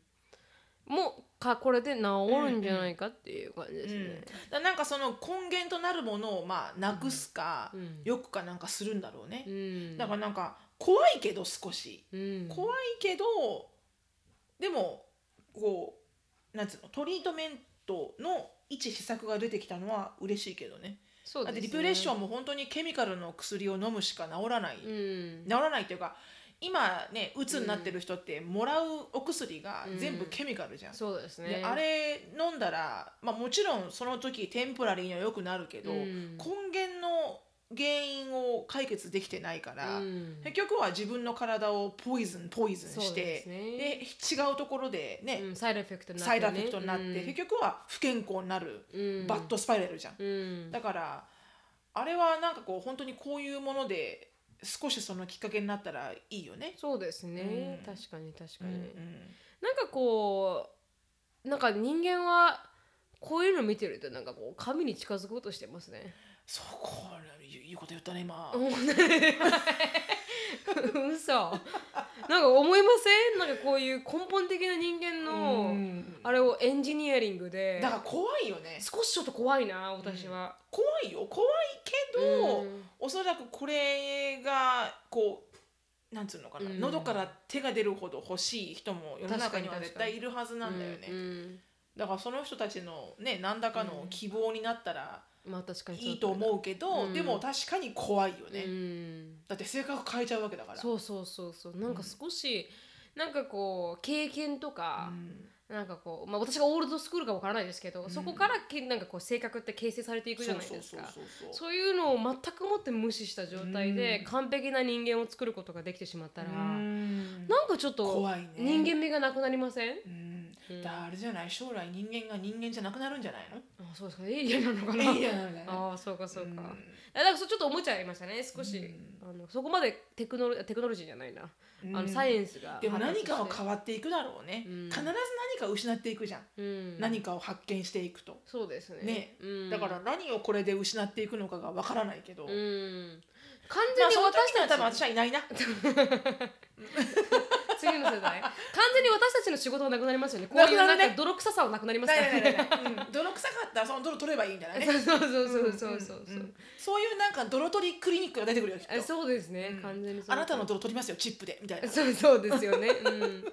もうかこれで治るんじゃないかっていう感じですね。だからなんかその根源となるものをまあなくすか、よくかなんかするんだろうね、うん。だからなんか怖いけど少し、うん。怖いけどでもこうなんつうのトリートメントの一施策が出てきたのは嬉しいけどねそうですね。ディプレッションも本当にケミカルの薬を飲むしか治らない、うん。治らないというか今ねうつになってる人ってもらうお薬が全部ケミカルじゃん、そうですね。であれ飲んだら、まあ、もちろんその時テンポラリーには良くなるけど、うん。根源の原因を解決できてないから、うん。結局は自分の体をポイズンポイズンしてね。で違うところでね、うんサイドエフェクトになって、ね、サイドエフェクトになって、結局は不健康になる、うん。バッドスパイラルじゃん、うん。だからあれはなんかこう本当にこういうもので少しそのきっかけになったらいいよね。そうですね、うん。確かに確かに、うんうん。なんかこうなんか人間はこういうの見てるとなんかこう神に近づこうとしてますねそうこれいいこと言ったね今。嘘。なんか思いません？なんかこういう根本的な人間の、うん。あれをエンジニアリングで。だから怖いよね。少しちょっと怖いな私は、怖いよ。怖いけど、うん。おそらくこれがこうなんつうのかな、うん。喉から手が出るほど欲しい人も世の中には絶対いるはずなんだよね、うんだからその人たちのね何らかの希望になったらまあ確かにいいと思うけど、うん。でも確かに怖いよね、うん。だって性格変えちゃうわけだから。そうそうそうそう。なんか少し、なんかこう経験とか、なんかこう、まあ、私がオールドスクールかわからないですけど、そこからけなんかこう性格って形成されていくじゃないですか。そういうのを全くもって無視した状態で、完璧な人間を作ることができてしまったら、うん。なんかちょっと怖いね。人間味がなくなりません、うん。うん、だあれじゃない？将来人間が人間じゃなくなるんじゃないの？あそうですか。エイリアンなのかな？エイリアンなんだねああそうかそうか、うん。あだからちょっと思っちゃいましたね少し、あのそこまでテクノロテクノロジーじゃないな、あのサイエンスがでも何かは変わっていくだろうね、うん。必ず何かを失っていくじゃん、うん、何かを発見していくと。そうですね。ね、うん、だから何をこれで失っていくのかがわからないけど、うん。完全に私たち、時には多分私はいないな 次の世代。完全に私たちの仕事がなくなりますよね。こういうなんか泥臭さはなくなりますから。ないないない。ない、うん、泥臭かったらその泥取ればいいんだよね。そうそうそうそうそうそうそう、んそういうなんか泥取りクリニックが出てくるよきっとえそうですね、うん完全にあなたの泥取りますよチップでみたいな、そうそうですよねうん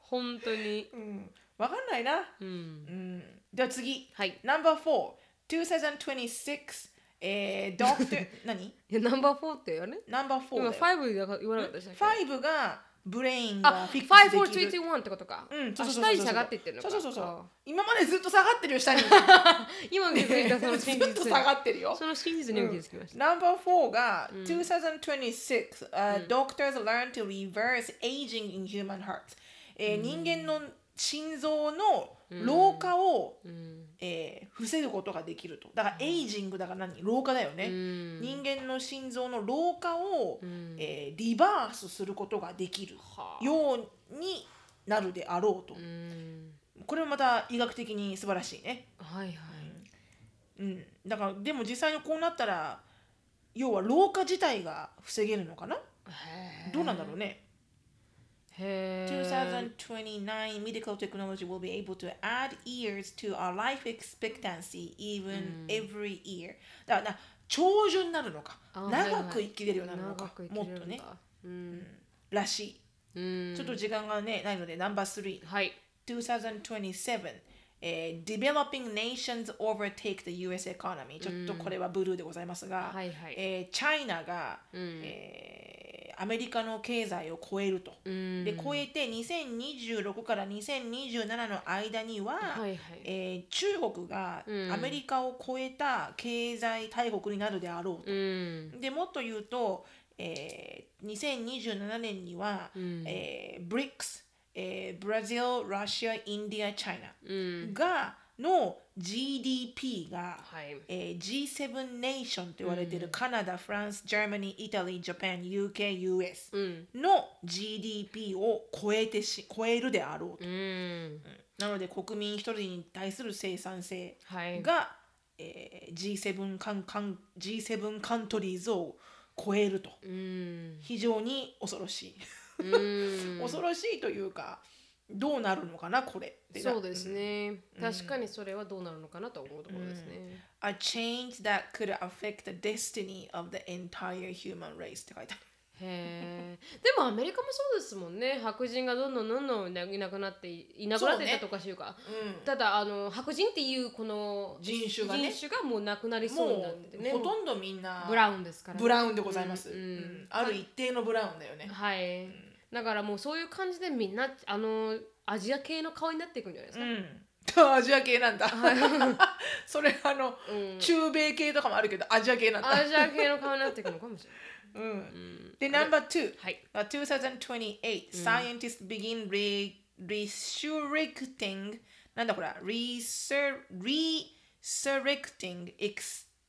本当にうん、わかんないな、うんうん、では次はいナンバー4 2026えー、ドクター何いやナンバー4ってよねナンバー4今だよ5が言わなかったでしたっけ5がブレインあがフィックスできる。5421ってことか、うん、あそうそうそう下に下がっていってるのか。そうそうそうそう。あ今までずっと下がってるよ下に。今気づいたそのず真っと下が実ってるよ。その真実にも気づきました、ナンバー4が、2026、uh, doctors learn to reverse aging in human hearts、えー人間の心臓の老化を、うん。えー防ぐことができると。だからエイジングだから何？老化だよね、うん。人間の心臓の老化を、ん。えーリバースすることができるはあ。ようになるであろうと、うん。これもまた医学的に素晴らしいね、はいはい、うん、だからでも実際にこうなったら要は老化自体が防げるのかな？へどうなんだろうね2029 medical technology will be able to add years to our life expectancy even every year だからな長寿になるのかあ長く生きれるようになるのかもっとねうん、らしいうん、ちょっと時間がねないのでナンバー3はい2027えー Developing nations overtake the US economy ちょっとこれはブルーでございますが、はいはいえーチャイナが、うんえーアメリカの経済を超えると、うん。で超えて2026から2027の間には、はいはい。えー中国がうん。アメリカを超えた経済大国になるであろうと。うん。でもっと言うと、えー2027年には、うん。えー BRICS、えーブラジル、ロシア、インディア、チャイナうん。がの GDP が、はい。えー G7 ネーションと言われているカナダ、フランス、ジャーマニー、イタリー、ジャパン、UK、US うん。の GDP を超えてし超えるであろうと。うん。なので国民一人に対する生産性はい。が、えー G7 カンカン G7 カントリーズを超えると。うん。非常に恐ろしい、うん。恐ろしいというかどうなるのかなこれそうですね、確かにそれはどうなるのかなと思うところですね、A change that could affect the destiny of the entire human race って書いてある。へえでもアメリカもそうですもんね。白人がどんどんどんどんいなくなっていいなくなっていったとかしいうか、うん。ただあの白人っていうこの人種がね。人種がもうなくなりそうになっててねもうほとんどみんなブラウンですからね。ブラウンでございます、うん。うん。うんある一定のブラウンだよね、はい、だからもうそういう感じでみんなあのアジア系の顔になっていくんじゃないですか、うん、アジア系なんだ。それあの、うん。中米系とかもあるけどアジア系なんだ。アジア系の顔になっていくのかもしれない。うん。で、ナンバー2、はい。Uh, 2028, scientists begin re resurrecting なんだこれ？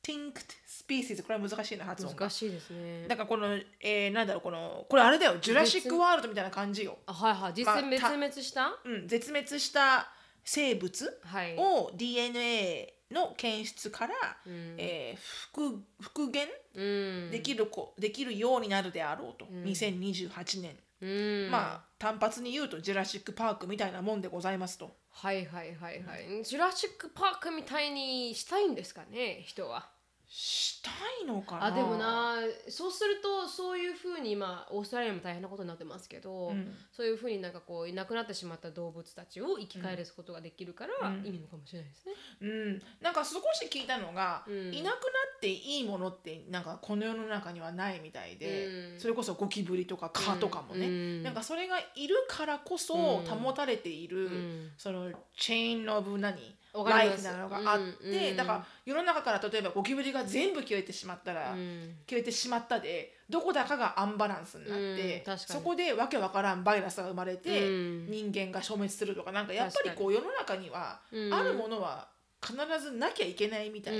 Resur resurrecting extinct species これは難しいな発音が。難しいですね。だからこの、えー、なんだろうこのこれあれだよ。ジュラシック・ワールドみたいな感じよ、あはいはい。実際滅滅した？うん、絶滅した生物はい。を DNA の検出から、えー復復元うん。できるこ、できるようになるであろうと、2028年、うん。まあ単発に言うとジュラシック・パークみたいなもんでございますと。はいはいはいはい、ジュラシック・パークみたいにしたいんですかね人はしたいのかな？あでもなそうするとそういうふうに今オーストラリアも大変なことになってますけど、うん。そういうふうになんかこういなくなってしまった動物たちを生き返らすことができるから、いいのかもしれないですね。うん、なんか少し聞いたのが、うん。いなくなっていいものってなんかこの世の中にはないみたいで、うん。それこそゴキブリとか蚊とかもね、うん。なんかそれがいるからこそうん。保たれている、ん。そのチェーン・オブ何？ライフなのがあって、だから世の中から例えばゴキブリが全部消えてしまったら、うん。消えてしまったでどこだかがアンバランスになって、そこでわけわからんバイラスが生まれて、うん。人間が消滅するとかなんかやっぱりこう世の中にはうん。あるものは必ずなきゃいけないみたいで、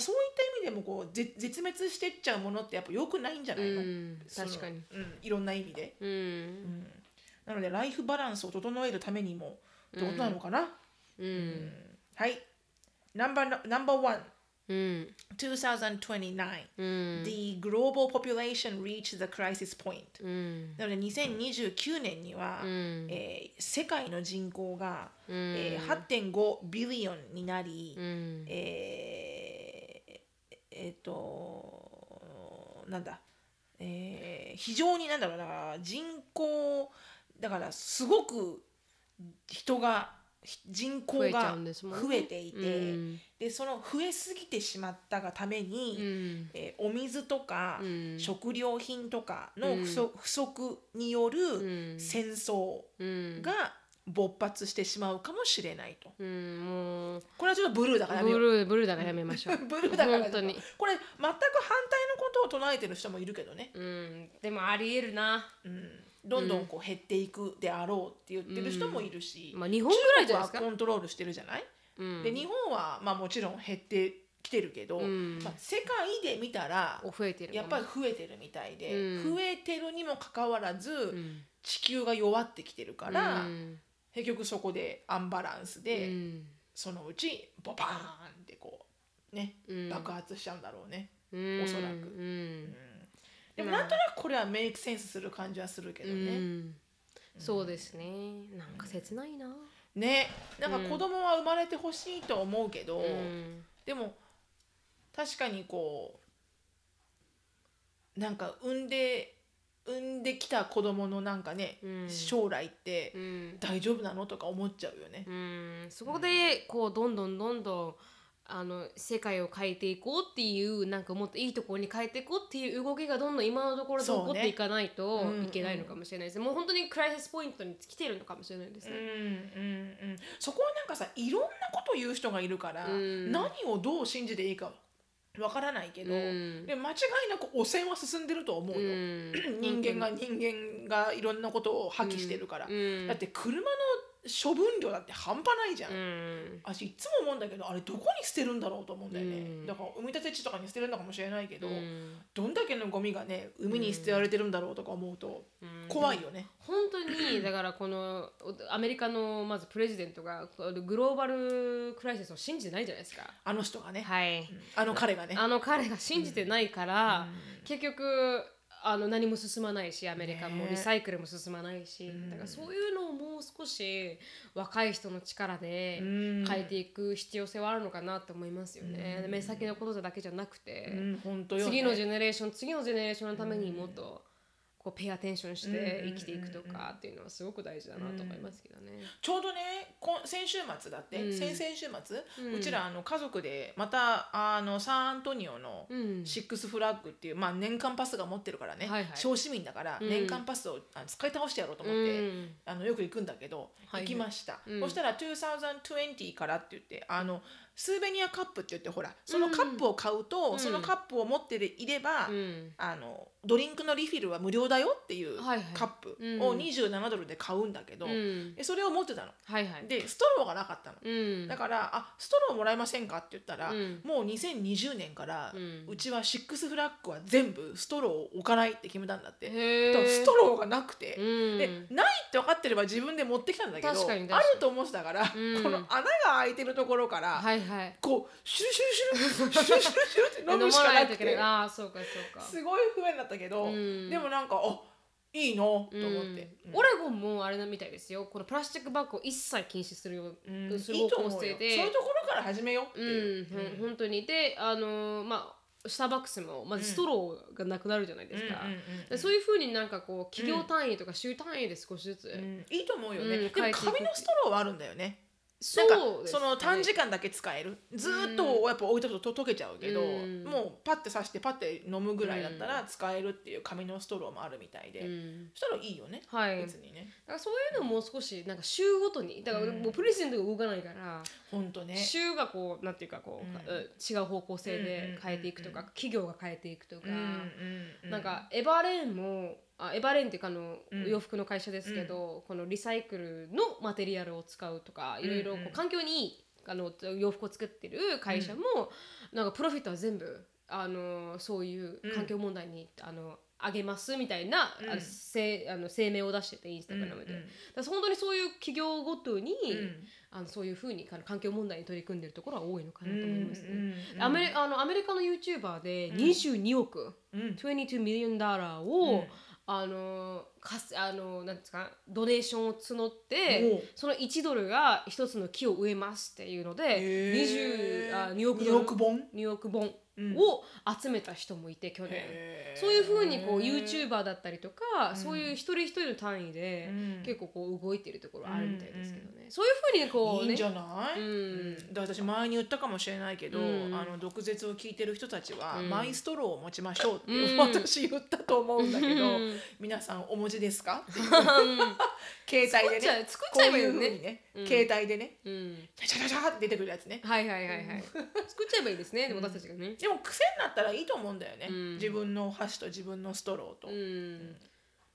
そういった意味でもこうぜ絶滅してっちゃうものってやっぱ良くないんじゃないの、確かに。うん、いろんな意味で、うん。うん。なのでライフバランスを整えるためにもってことなのかな、うんはい。ナンバーナンバーワンうん2029、うん The global population reached the crisis point. うんなので2029年には、うんえー世界の人口が、うんえー8.5ビリオンになり、うんえーえっ、となんだ、えー非常になんだろうな人口だからすごく人がひ人口が増えていて、うん。でその増えすぎてしまったがために、うん。えーお水とか、うん。食料品とかの不足,、不足によるん。戦争うん。が勃発してしまうかもしれないと。うこれはちょっとブルーだからやめよう。ブルーブルーだからやめましょう。ブルーだから本当に。これ全く反対のことを唱えてる人もいるけどね、うん。でもありえるな。うん、どんどんこう減っていくであろうって言ってる人もいるし、まあ日本ぐらいじゃないですか。コントロールしてるじゃない、うん。で日本はまあもちろん減ってきてるけど、ん。まあ、世界で見たらお増えてるやっぱり増えてるみたいで、うん。増えてるにもかかわらず、うん。地球が弱ってきてるから、うん。結局そこでアンバランスで、うん。そのうちボバーンってこうね、うん。爆発しちゃうんだろうね。うん。おそらく。うんでもなんとなくこれはメイクセンスする感じはするけどうね。ん。そうですね。なんか切ないな。ね。なんか子供は生まれてほしいと思うけど、うん。でも確かにこうなんか産んで産んできた子供のなんかね、うん。将来ってうん。大丈夫なのとか思っちゃうよね。うん。そこでこうどんどんどんどんあの世界を変えていこうっていうなんかもっといいところに変えていこうっていう動きがどんどん今のところで起こっていかないといけないのかもしれないです、もう本当にクライシスポイントに来てるのかもしれないですね。うんうん。うん、そこはなんかさいろんなこと言う人がいるから、うん。何をどう信じていいかわからないけど、うん。で間違いなく汚染は進んでると思うよ、うん。人間が人間がいろんなことを破棄してるから、うん。だって車の処分量だって半端ないじゃん、うん。私いつも思うんだけどあれどこに捨てるんだろうと思うんだよね、うん。だから埋め立て地とかに捨てるのかもしれないけど、うん。どんだけのゴミがね海に捨てられてるんだろうとか思うと怖いよね、本当にだからこのアメリカのまずプレジデントがグローバルクライシスを信じてないじゃないですか。あの人がね、はい、あの彼がね。あの彼が信じてないから、結局あの何も進まないしアメリカもねリサイクルも進まないし、だからそういうのをもう少し若い人の力でん。変えていく必要性はあるのかなと思いますよね。目先のことだけじゃなくて、ね、次のジェネレーション次のジェネレーションのためにもっとこうペアアテンションして生きていくとかっていうのはすごく大事だなと思いますけどね。ちょうどねこ先週末だって、うん。先々週末、ううんちらあの家族でまたあのサンアントニオのうん。シックスフラッグっていう、まあ、年間パスが持ってるからね、はいはい。小市民だからうん。年間パスをあの使い倒してやろうと思って、うん。あのよく行くんだけど、はいはい。行きました、うん。そしたら2020からって言ってあのスーベニアカップって言ってほらそのカップを買うと、うん。そのカップを持っていれば、うん。あのドリンクのリフィルは無料だよっていうはいはいカップうんを27ドルで買うんだけど、うんでそれを持ってたの。はいはい。でストローがなかったの。うんだから「あストローもらえませんか?」って言ったら、うんもう2020年から、ううんちはシックスフラッグは全部ストローを置かないって決めたんだって。ストローがなくて、うんでないって分かってれば自分で持ってきたんだけどあると思ってたから、うんこの穴が開いてるところから、はいはい。こうシュルシュルシュルシュルシュルシュルって飲むしかなくて ああそうかそうか。すごい不便だったけど、うん。でもなんかあいいなと思って、オレゴンもあれなみたいですよ。このプラスチックバッグを一切禁止するよ、うんする方向性で。そういうところから始めようってう。ん、本当に。であのーまあスターバックスもまずストローがなくなるじゃないですか、そういうふうになんかこう企業単位とか州単位で少しずつ、うん。いいと思うよね、うん。でも紙のストローはあるんだよねなんかその短時間間だけ使える。ずーっとやっぱ置いとくと溶けちゃうけど、うん。もうパッて刺してパッて飲むぐらいだったら使えるっていう紙のストローもあるみたいで、うん。そしたらいいよね、はい。別にね。だからそういうのも少しなんか週ごとにだからうんもうプレゼントが動かないから、ほんとね。週がこうなんていうかこう、うん。うん違う方向性で変えていくとか、うんうん企業が変えていくとか、うんうん。なんかエバーレーンもあエバーレーンっていうかあの、うん。洋服の会社ですけど、このリサイクルのマテリアルを使うとかいろいろこうんうん。う環境にいいあの洋服を作ってる会社も、なんかプロフィットは全部あのそういう環境問題に、あのあげますみたいな、うん。あのせあの声明を出しててインスタグラムで、うんうん本当にそういう企業ごとに、うん。あのそういうふうに環境問題に取り組んでるところは多いのかなと思いますね。うんうんアメリあのアメリカの YouTuber で22億、うん22 million dollar を、うんあのかすあのなんですか donation を募っおてう。その1ドルが一つの木を植えますっていうのでへー。20あ2億ドル。2億本？2億本。うんを集めた人もいて去年。そういうふうにこう YouTuber だったりとか、ん。そういう一人一人の単位で、うん。結構こう動いてるところはあるみたいですけどね、そういうふうにこうね。いいんじゃない、うん。だから私前に言ったかもしれないけど、うん。あの毒舌を聞いてる人たちは、うん。マイストローを持ちましょうって、うん。私言ったと思うんだけど、うん。皆さんお持ちですか？って 携帯でね。作っちゃえばいいよね。携帯でね。うん。チャチャチャチャって出てくるやつね。はいはいはいはい。作っちゃえばいいですね、で私たちがねでも癖になったらいいと思うんだよね、うん。自分の箸と自分のストローと、うん。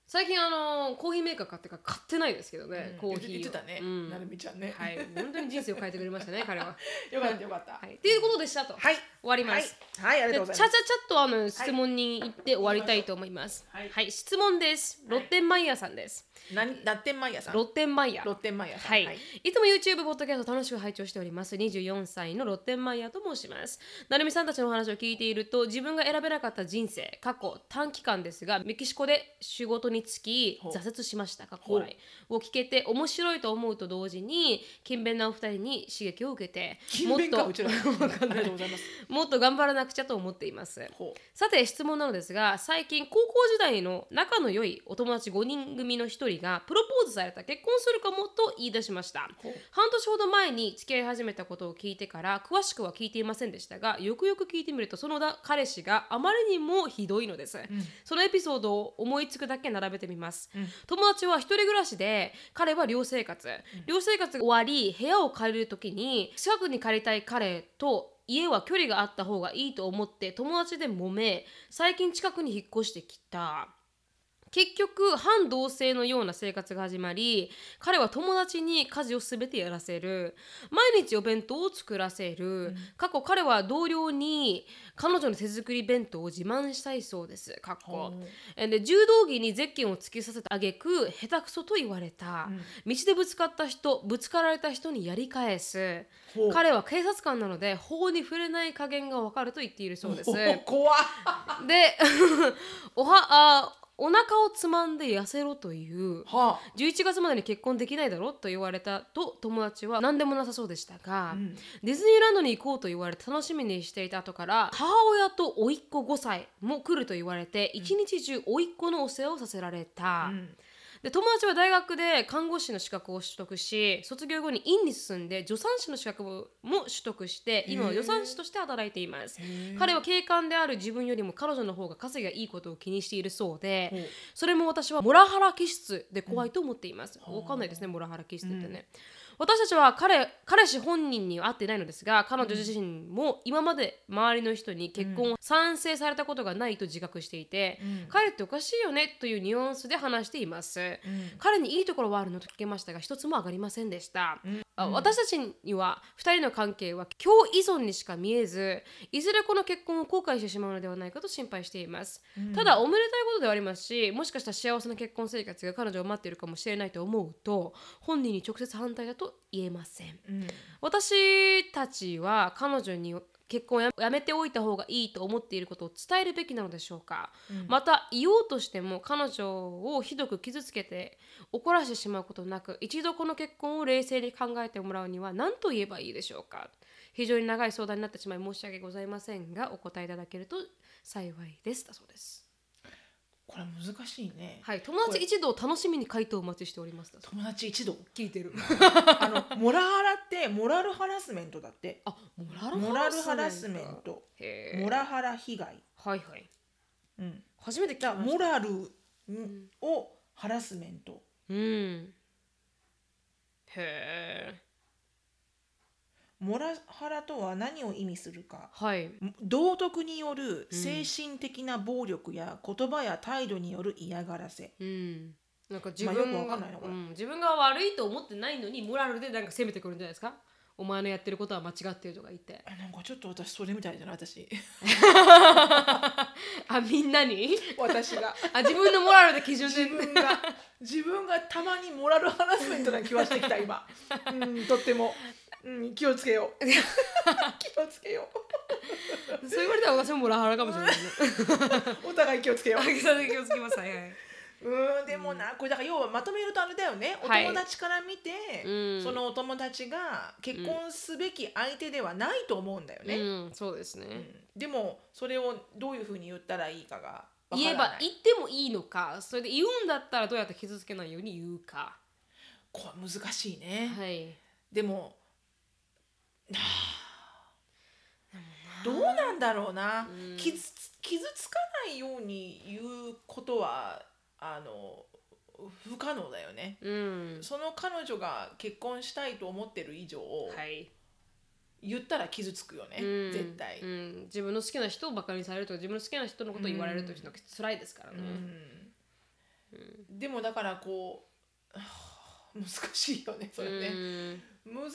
最近あのコーヒーメーカー買ってから買ってないですけどね、うん。コーヒーを言ってたね、うん。なるみちゃんね、はい。本当に人生を変えてくれましたね 彼は。よかったよかった。はい。っていうことでしたと、はい。終わります、はい、はい、ありでがとうございます。ちゃちゃちゃっとあの質問に行って終わりたいと思います。ははい。い、質問です。ロッテンマイヤーさんです。何ラッテンマイヤーさん？ロッテンマイヤー。ロッテンマイヤーさん。はい、い、つも YouTube ポッドキャスト楽しく拝聴しております。24歳のロッテンマイヤーと申します。なるみさんたちのお話を聞いていると自分が選べなかった人生過去短期間ですがメキシコで仕事に就き挫折しました。過去来。を聞けて面白いと思うと同時に勤勉なお二人に刺激を受けてもっとうちら。わかんない。ありがとうございます。もっと頑張らなくちゃと思っています。ほさて質問なのですが最近高校時代の仲の良いお友達5人組の1人がプロポーズされた結婚するかもと言い出しました。半年ほど前に付き合い始めたことを聞いてから詳しくは聞いていませんでしたがよくよく聞いてみるとそのだ彼氏があまりにもひどいのです、そのエピソードを思いつくだけ並べてみます、友達は一人暮らしで彼は寮生活、寮生活が終わり部屋を借りる時に近くに借りたい彼と家は距離があった方がいいと思って友達で揉め最近近くに引っ越してきた結局反同性のような生活が始まり彼は友達に家事を全てやらせる。毎日お弁当を作らせる、過去彼は同僚に彼女の手作り弁当を自慢したいそうです。かっこ。えで柔道着にゼッケンを突きさせた挙句下手くそと言われた、道でぶつかった人ぶつかられた人にやり返す。彼は警察官なので法に触れない加減がわかると言っているそうです。怖っ。で おはあお腹をつまんで痩せろというはあ。11月までに結婚できないだろと言われたと友達は何でもなさそうでしたが、ん。ディズニーランドに行こうと言われ楽しみにしていた後から母親と甥っ子5歳も来ると言われて一日中甥っ子のお世話をさせられた。うんで友達は大学で看護師の資格を取得し卒業後に院に進んで助産師の資格も取得して今は助産師として働いています。彼は警官である自分よりも彼女の方が稼ぎがいいことを気にしているそうでそれも私はモラハラ気質で怖いと思っています、わかんないですねモラハラ気質ってね、私たちは彼彼氏本人には会っていないのですが彼女自身も今まで周りの人に結婚を賛成されたことがないと自覚していて、彼っておかしいよねというニュアンスで話しています、彼にいいところはあるのと聞きましたが一つも上がりませんでした、あ私たちには2人の関係は共依存にしか見えずいずれこの結婚を後悔してしまうのではないかと心配しています、ただおめでたいことではありますしもしかしたら幸せな結婚生活が彼女を待っているかもしれないと思うと本人に直接反対だと言えません、うん。私たちは彼女に結婚をややめておいた方がいいと思っていることを伝えるべきなのでしょうか、また言おうとしても彼女をひどく傷つけて怒らせてしまうことなく一度この結婚を冷静に考えてもらうには何と言えばいいでしょうか。非常に長い相談になってしまい申し訳ございませんがお答えいただけると幸いです。だそうです難しいね、はい友達一同楽しみに回答お待ちしております友達一同？聞いてる。あのモラハラってモラルハラスメントだって。あモラルモラルハラススメント。モラハラ被害。はいはい。うん。初めて聞きだました。モラルん。をハラスメント。うん。へえモラハラとは何を意味するか。はい。道徳による精神的な暴力や言葉や態度による嫌がらせ、うん。なんか自分が、わかんないなこれ。うん、自分が悪いと思ってないのにモラルでなんか責めてくるんじゃないですか？お前のやってることは間違ってるとか言って。あなんかちょっと私それみたいじゃない私。あみんなに？私が。あ自分のモラルで基準で。自分が。自分がたまにモラルハラスメントな気はしてきた今、うん、とっても、うん、気をつけよう。気をつけよそう言われたら私もモラハラかもしれないね。う お互い気をつけよう。あ気をつけます。はいはい。うんでもなこれだから要はまとめるとあれだよね。おはい。友達から見て、うん。そのお友達が結婚すべき相手ではないと思うんだよね、うんそうですね、うん。でもそれをどういうふうに言ったらいいかが言えば言ってもいいのかそれで言うんだったらどうやって傷つけないように言うか。これ難しいね、はい。でもはあ どうなんだろうな、うん。傷つ傷つかないように言うことはあの不可能だよね。うん。その彼女が結婚したいと思ってる以上、はい。言ったら傷つくよね、うん。絶対、うん、自分の好きな人をバカにされるとか自分の好きな人のことを言われるというのは辛いですからね、うん。でもだからこうはあ 難しいよねそれね、難し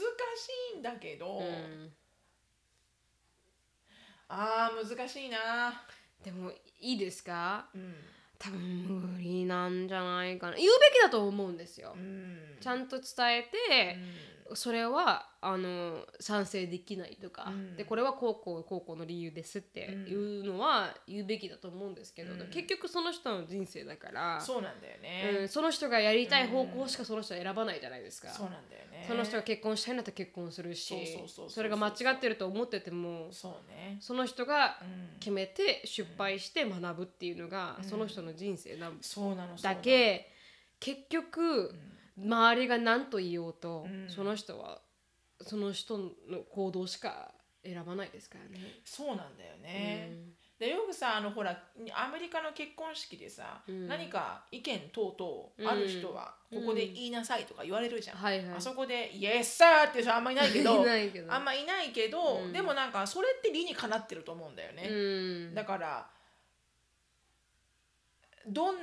いんだけど、うん。うんあー難しいな。でもいいですか？うん。多分無理なんじゃないかな。言うべきだと思うんですよ、うん。ちゃんと伝えて、それはあの賛成できないとか、うん。でこれは高校高校の理由ですっていうのは言うべきだと思うんですけど、うん。結局その人の人生だから、そうなんだよね、うん、その人がやりたい方向しかその人は選ばないじゃないですか、そうなんだよね。その人が結婚したいんだったら結婚するしそれが間違ってると思っててもそうね。その人がうん。決めて失敗して学ぶっていうのが、その人の人生なそうなのそうなだのけ結局、周りが何と言おうと、うん。その人はその人の行動しか選ばないですからね。そうなんだよね、でよくさあのほらアメリカの結婚式でさ、うん。何か意見等々ある人はここで言いなさいとか言われるじゃん、はいはい。あそこで「イエスサー」っていう人あんまいないけど いないけど。あんまいないけど、うん。でもなんかそれって理にかなってると思うんだよね、うん、だからどん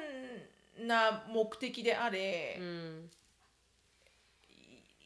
な目的であれ、うん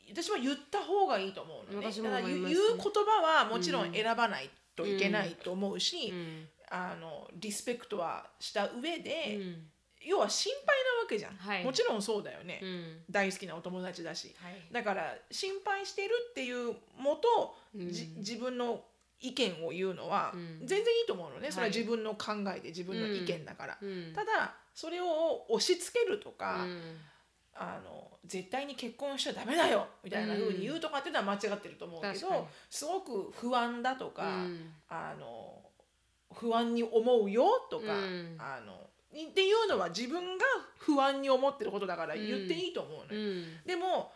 私は言った方がいいと思うのね。だから言う言葉はもちろん選ばないといけないと思うし、うん。あのリスペクトはした上で、うん。要は心配なわけじゃん、はい。もちろんそうだよね、うん。大好きなお友達だし。はい。だから心配してるっていうもと、うん。じ自分の意見を言うのはうん。全然いいと思うのね、それは自分の考えで自分の意見だから、うん。ただそれを押し付けるとか、うんあの絶対に結婚しちゃダメだよみたいな風に言うとかっていうのは間違ってると思うけど、確かに。すごく不安だとか、うん。あの不安に思うよとか、うん。あのっていうのは自分が不安に思ってることだから言っていいと思うのよ、うん。でも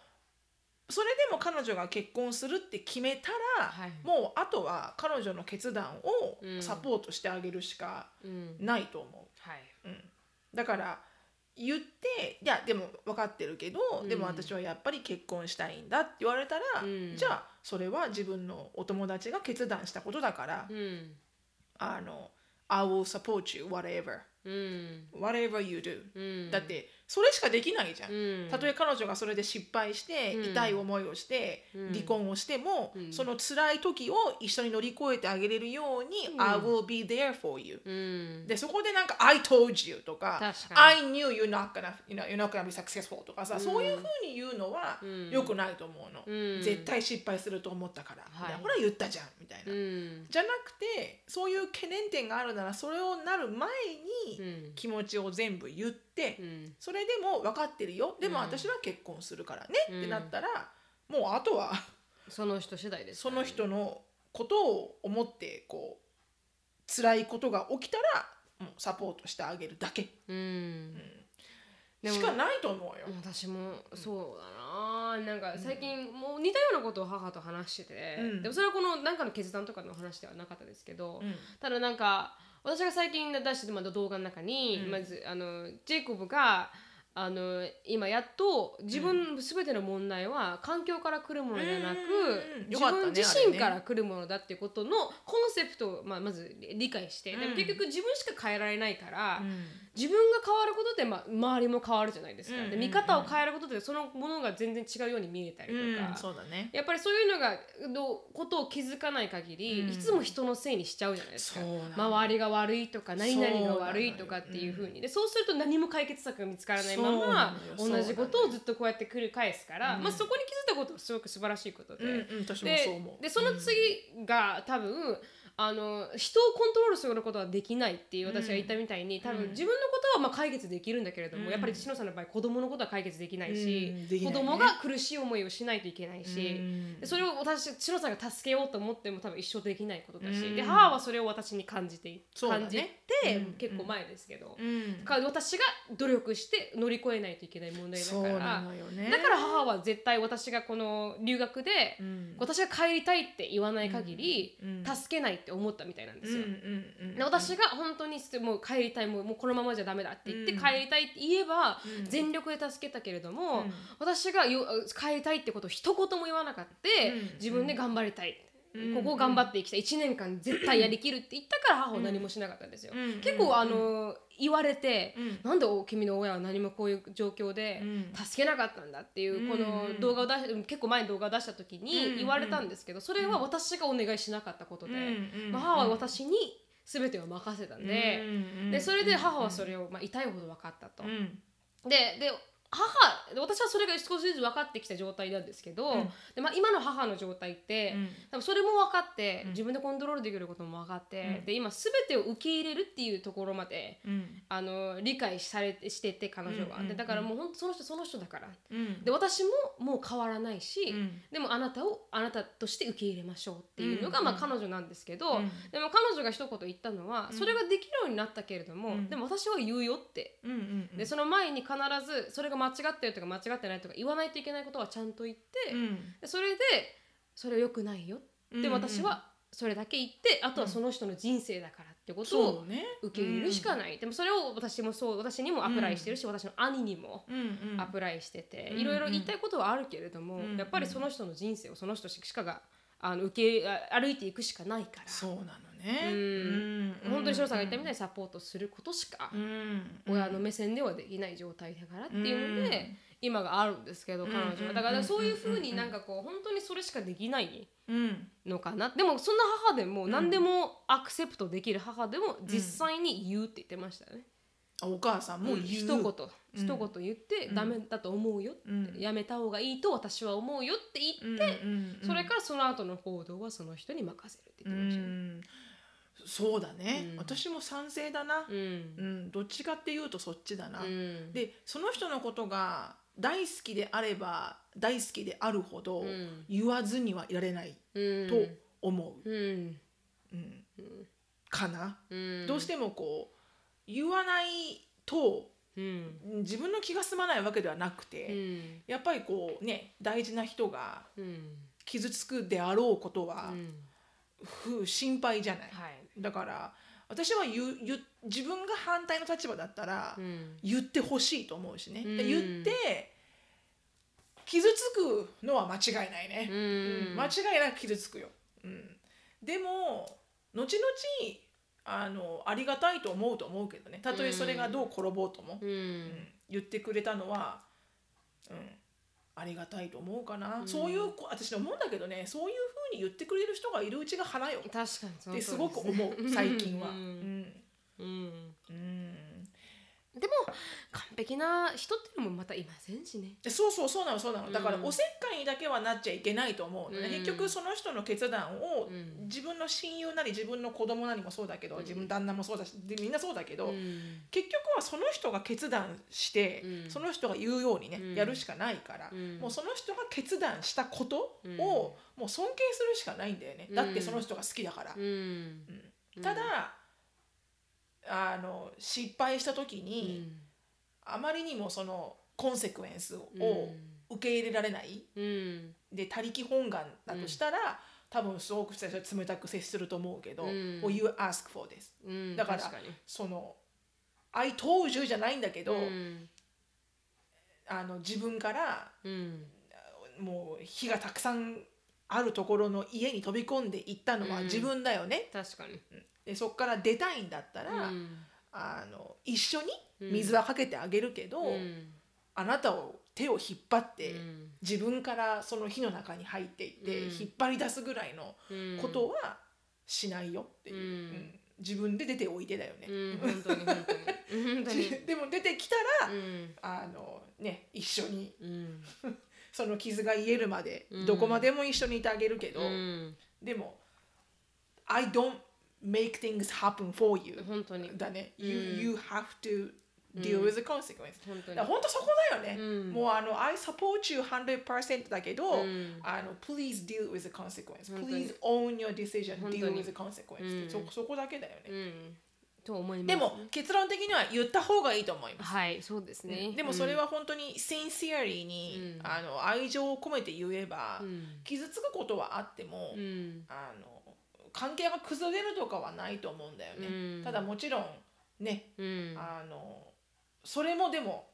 それでも彼女が結婚するって決めたら、はい。もうあとは彼女の決断をうん。サポートしてあげるしかうん。ないと思う。はい。うん、だから言っていやでも分かってるけど、うん。でも私はやっぱり結婚したいんだって言われたら、うん。じゃあそれは自分のお友達が決断したことだから、うん。あの I will support you whatever. うん。Whatever you do、うん。だってそれしかできないじゃん。うん。たとえ彼女がそれで失敗して、うん。痛い思いをして、うん。離婚をしても、うん。その辛い時を一緒に乗り越えてあげれるように、うん。I will be there for you、うん。でそこでなんか「I told you」とか「確か I knew you're not gonna, you know, you're not gonna be successful」とかさ、うん。そういうふうに言うのはうん。良くないと思うの、うん。絶対失敗すると思ったから、はい。ほら言ったじゃんみたいな、うん。じゃなくてそういう懸念点があるならそれをなる前にうん気持ちを全部言って、うんそれでも分かってるよ。でもうん。私は結婚するからね、うん。ってなったらもうあとはその人次第ですその人のことを思ってこう辛いことが起きたらもうサポートしてあげるだけ。うん。でもしかないと思うよ。私もそうだな。なんか最近もう似たようなことを母と話してて、うん。でもそれはこの何かの決断とかの話ではなかったですけど、うん。ただなんか私が最近出してるまだ動画の中に、うん。まずあのジェイコブがあの今やっと自分全ての問題は環境から来るものじゃなく、自うんよかったね分自身から来るものだっていうことのコンセプトを、まあ、まず理解して、でも結局自分しか変えられないから、自分が変わることで、まあ、周りも変わるじゃないですか、で見方を変えることでそのものが全然違うように見えたりとか、うんそうだね。やっぱりそういうのがのことを気づかない限り、うん。いつも人のせいにしちゃうじゃないですか。周りが悪いとか何々が悪いとかっていうふうに。でそうすると何も解決策が見つからないまま同じことをずっとこうやって繰り返すから、うんまあ、そこに気づいたことはすごく素晴らしいことで。うんうん私もでそう思う。でその次が多分あの人をコントロールすることはできないっていう私が言ったみたいに、多分自分のことはまあ解決できるんだけれども、うん。やっぱり篠さんの場合子供のことは解決できないし、うん。ね。子供が苦しい思いをしないといけないし、うん。でそれを私篠さんが助けようと思っても多分一生できないことだし、うん。で母はそれを私に感じて、ね。感じて、うん。結構前ですけど、から私が努力して乗り越えないといけない問題だからね。だから母は絶対私がこの留学で、うん。私が帰りたいって言わない限り、うん。助けないって思ったみたいなんですよ。で私が本当にもう帰りたいもうこのままじゃダメだって言って帰りたいって言えば、全力で助けたけれども、私がよ帰りたいってことを一言も言わなかった、自分で頑張りたい、ここ頑張っていきたい1年間絶対やりきるって言ったから母は何もしなかったんですよ。結構あの言われて、うん。なんで君の親は何もこういう状況でうん。助けなかったんだっていうこの動画を出し結構前に動画を出した時に言われたんですけどそれは私がお願いしなかったことで、母は私に全てを任せたんで,、でそれで母はそれを、まあ、痛いほど分かったと。うん。でで母私はそれが少しずつ分かってきた状態なんですけど、うん。でまあ、今の母の状態って、うん。多分それも分かって、自分でコントロールできることも分かって、うん。で今全てを受け入れるっていうところまでうん。あの理解されてしてて彼女は、うんうんでだからもう本当その人その人だから。うん。で私ももう変わらないし、うん。でもあなたをあなたとして受け入れましょうっていうのが、うんまあ、彼女なんですけど、うん。でも彼女が一言言ったのは、それができるようになったけれども、うん。でも私は言うよって。うんうん。でその前に必ずそれが間違ってるとか間違ってないとか言わないといけないことはちゃんと言って、うん。でそれでそれは良くないよでうんうん私はそれだけ言ってあとはその人の人生だからってことを受け入れるしかない、でもそれを私もそう私にもアプライしてるし、私の兄にもうんうん。アプライしてて、うんいろいろ言いたいことはあるけれども、うんやっぱりその人の人生をその人しかがあの受けあ歩いていくしかないから。そうなのね。うん。本当に翔さんが言ったみたいににサポートすることしかうん。親の目線ではできない状態だからっていうので、うん。今があるんですけど彼女うんはだからそういうふうになんかこう本当にそれしかできないうん。のかな。でもそんな母でも何でもアクセプトできる母でも実際に言うって言ってましたよね。あお母さんもう。ん。言う一言一言言ってダメだと思うよって、うん。やめた方がいいと私は思うよって言って、うんうんうんそれからその後の行動はその人に任せるってう言ってましたね。んそうだね、うん。私も賛成だな、ううんんどっちかっていうとそっちだな、うん。でその人のことが大好きであれば大好きであるほどん。言わずにはいられないうん。と思う、うん。うん。かな、うん。どうしてもこう言わないとうん。自分の気が済まないわけではなくうて、ん。やっぱりこうね大事な人がうん。傷つくであろうことはう、ん。ふ心配じゃない、はいだから私は言う言う自分が反対の立場だったら、うん。言ってほしいと思うしね、うん。で言って傷つくのは間違いないね、うん。うん。間違いなく傷つくよ、うん、でも後々あのありがたいと思うと思うけどね。たとえそれがどう転ぼうとも、ううん。ん。言ってくれたのは、うん、ありがたいと思うかな、そういうこ私思うんだけどねそういうふうに言ってくれる人がいるうちが花よ確かにってすごく思う最近は。ううん。んうん。うん。でも完璧な人っていうのもまたいませんしね。でそうそうそうなのそうなの。だからうんおせっかいにだけはなっちゃいけないと思うのね、うん。結局その人の決断をうん。自分の親友なり自分の子供なりもそうだけど、自分の旦那もそうだしでみんなそうだけど、うん。結局はその人が決断して、うん。その人が言うようにね、うん。やるしかないから、うん。もうその人が決断したことを、うん。もう尊敬するしかないんだよね、うん。だってその人が好きだから。うん。ただあの失敗した時に、あまりにもそのコンセクエンスを受け入れられない、うん。で他力本願だとしたら、多分すごく最初は冷たく接すると思うけど、ん。well, you ask for this うんだからその I told you じゃないんだけど、うん。あの自分からうん。もう火がたくさんあるところの家に飛び込んでいったのはうん。自分だよね、確かに。でそこから出たいんだったら、うんあの一緒に水はかけてあげるけど、うん。あなたを手を引っ張って、うん。自分からその火の中に入っていって、うん。引っ張り出すぐらいのうん。ことはしないよっていう、自分で出ておいてだよね。うん本当に本当に。本当に でも出てきたら、うん。あのね一緒にうん。その傷が癒えるまで、うん。どこまでも一緒にいてあげるけど、うん。でも I don't make things happen for you 本当にだね、you, うん you have to deal with the consequence、本当に本当そこだよね、うんもうあの I support you 100%だけど、うんあの please deal with the consequence please own your decision deal with the consequence、うんそそこだけだよね、うんと思いますでも結論的には言った方がいいと思いますはいそうですねでもそれは本当に sincerely に、うんあの愛情を込めて言えば、うん傷つくことはあっても、うんあの関係が崩れるとかはないと思うんだよね、うん。ただもちろんね、うん。あのそれもでも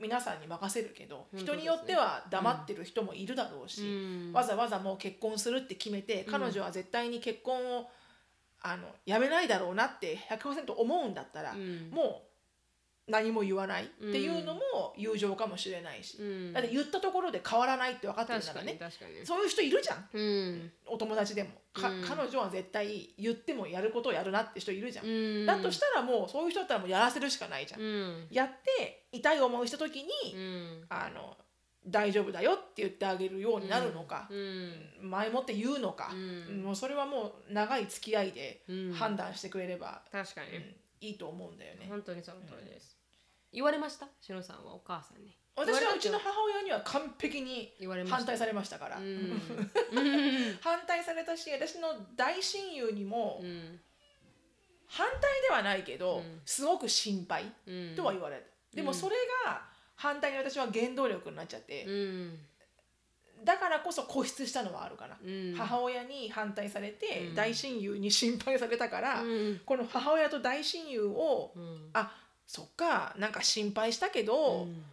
皆さんに任せるけど、人によっては黙ってる人もいるだろうし、うん。わざわざもう結婚するって決めて、彼女は絶対に結婚をあのやめないだろうなって100%思うんだったら、うん。もう何も言わない。っていうのも友情かもしれないし、うん。だって言ったところで変わらないって分かってるからにねそういう人いるじゃん。うん。お友達でも、かうん。彼女は絶対言ってもやることをやるなって人いるじゃん、うん。だとしたらもうそういう人だったらもうやらせるしかないじゃん、うん。やって痛い思いした時に、うん。あの大丈夫だよって言ってあげるようになるのか、うん。前もって言うのか、うん。もうそれはもう長い付き合いでうん。判断してくれれば、確かに。うんいいと思うんだよね。本当にその通りです。言われました？しのさんはお母さんに。私はうちの母親には完璧に反対されましたから、うん。反対されたし私の大親友にもうん。反対ではないけど、うん。すごく心配うんとは言われた、でもそれが反対に私は原動力になっちゃって、うんだからこそ固執したのはあるかな、うん。母親に反対されて、うん。大親友に心配されたから、うん。この母親と大親友を、うん。あそっかなんか心配したけど、うん。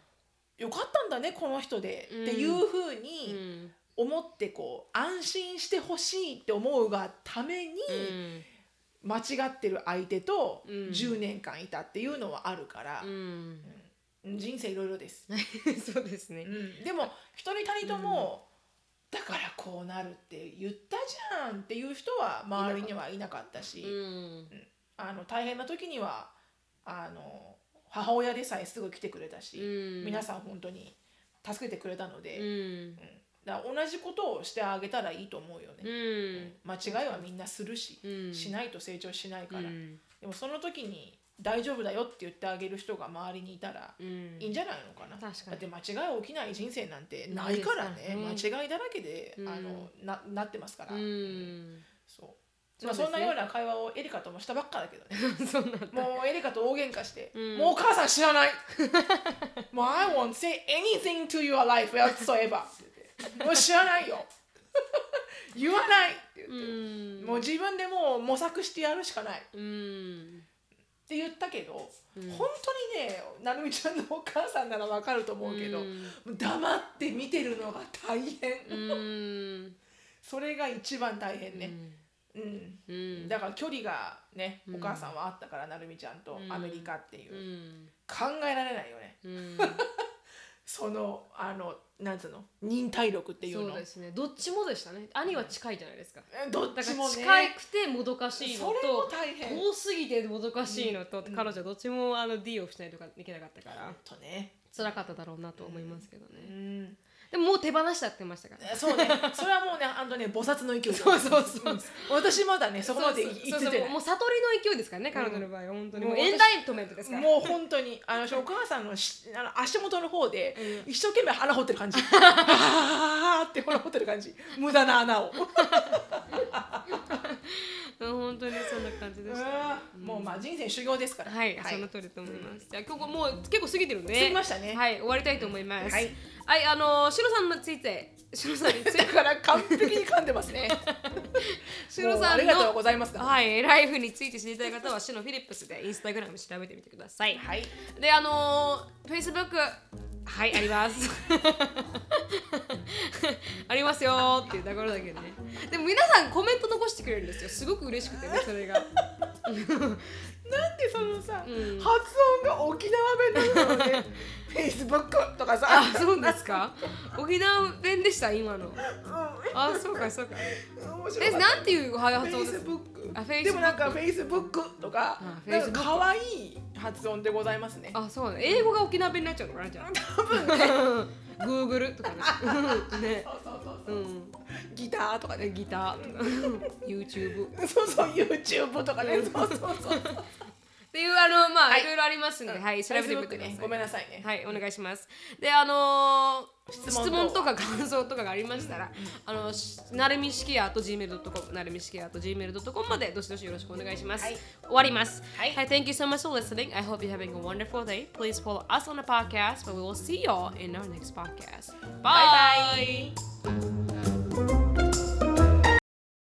よかったんだねこの人で、うんっていうふううにん。思ってこう安心してほしいって思うがために、うん。間違ってる相手とうん。10年間いたっていうのはあるから。う、ん人生いろいろです、そうですね。うん。でも一人たりとも、だからこうなるって言ったじゃんっていう人は周りにはいなかったし、うん。あの大変な時にはあの母親でさえすぐ来てくれたし、うん。皆さん本当に助けてくれたので、ううん。んだ同じことをしてあげたらいいと思うよね、うん。間違いはみんなするし、うん。しないと成長しないから、うん。でもその時に大丈夫だよって言ってあげる人が周りにいたらうん。いいんじゃないのかな、確かに。だって間違い起きない人生なんてないからね。ないですか間違いだらけで、うん。あのななってますから、うん。そう。まあ、そんなような会話をエリカともしたばっかだけどね。もうエリカと大喧嘩して、うん。もうお母さん知らない。もう I won't say anything to your life whatsoever. もう知らないよ。言わないって言って、うん。もう自分でもう模索してやるしかない。っうんて言ったけど、うん。本当にねなるみちゃんのお母さんならわかると思うけど、うん。黙って見てるのが大変、うん。それが一番大変ね、うん。うん。だから距離がね、うん。お母さんはあったからなるみちゃんとうん。アメリカっていう、うん。考えられないよね。うん。そのあのなんつうの？忍耐力っていうの？そうですね。どっちもでしたね。兄は近いじゃないですか。えどっだからちもね近くてもどかしいのと大変。遠すぎてもどかしいのと、うん。彼女はどっちもあの D をしないといけなかったから。とね。辛かっただろうなと思いますけどね、うんでももう手放しちゃってましたから。そうね。それはもうねあのね菩薩の勢いそうそうそう。うん私まだねそこまで行っててもう悟りの勢いですからね、彼女の場合は本当に。もうエンタイトメントですから。もう本当にあのお母さんのしあの足元の方でうん。一生懸命穴掘ってる感じ。あーって穴掘ってる感じ。無駄な穴を。うん本当にそんな感じでした。うん。もうまあ人生修行ですから。はい、その通りだと思います。じゃあ今日もう結構過ぎてるんで、過ぎましたね。はい、終わりたいと思います。はい、はい、あのシロさんについて、シロさんについてだから完璧に噛んでますね シロさんもうありがとうのございますはい、ライフについて知りたい方はシノフィリップスでインスタグラム調べてみてください。はいで、あのー、Facebook、はい、あります。ありますよーっていうところだけどね。でも皆さんコメント残してくれるんですよ。すごく嬉しくてね、それが。なんでそのさ、うん。発音が沖縄弁なのね。Facebook とかさ。あ、そうですか？沖縄弁でした、今の。うあ、そうか、そうか。え、なんていう発音です？かでもなんか Facebook とか。あなんか可愛い発音でございますね。あ、そうだ。英語が沖縄弁になっちゃうのかな、じゃあ。多分ね。Google とか ね。ね。そうん。ギターとかね。ギターとか。YouTube っ そうそう YouTube とかね。そうそうそうていうあのまあ、はいい、ろいろありますので、はい、調べてみてください。ねごめんなさいねはい、お願いします。で、あのー、質質問問とか感想とかがありましたら、あの、しなるみしきやと gmail.com、なるみしきやと gmail.com までどしどしよろしくお願いします。はい終わります。はいはい、Thank you so much for listening. I hope you're having a wonderful day. Please follow us on the podcast, but we will see you all in our next podcast. Bye. Bye bye.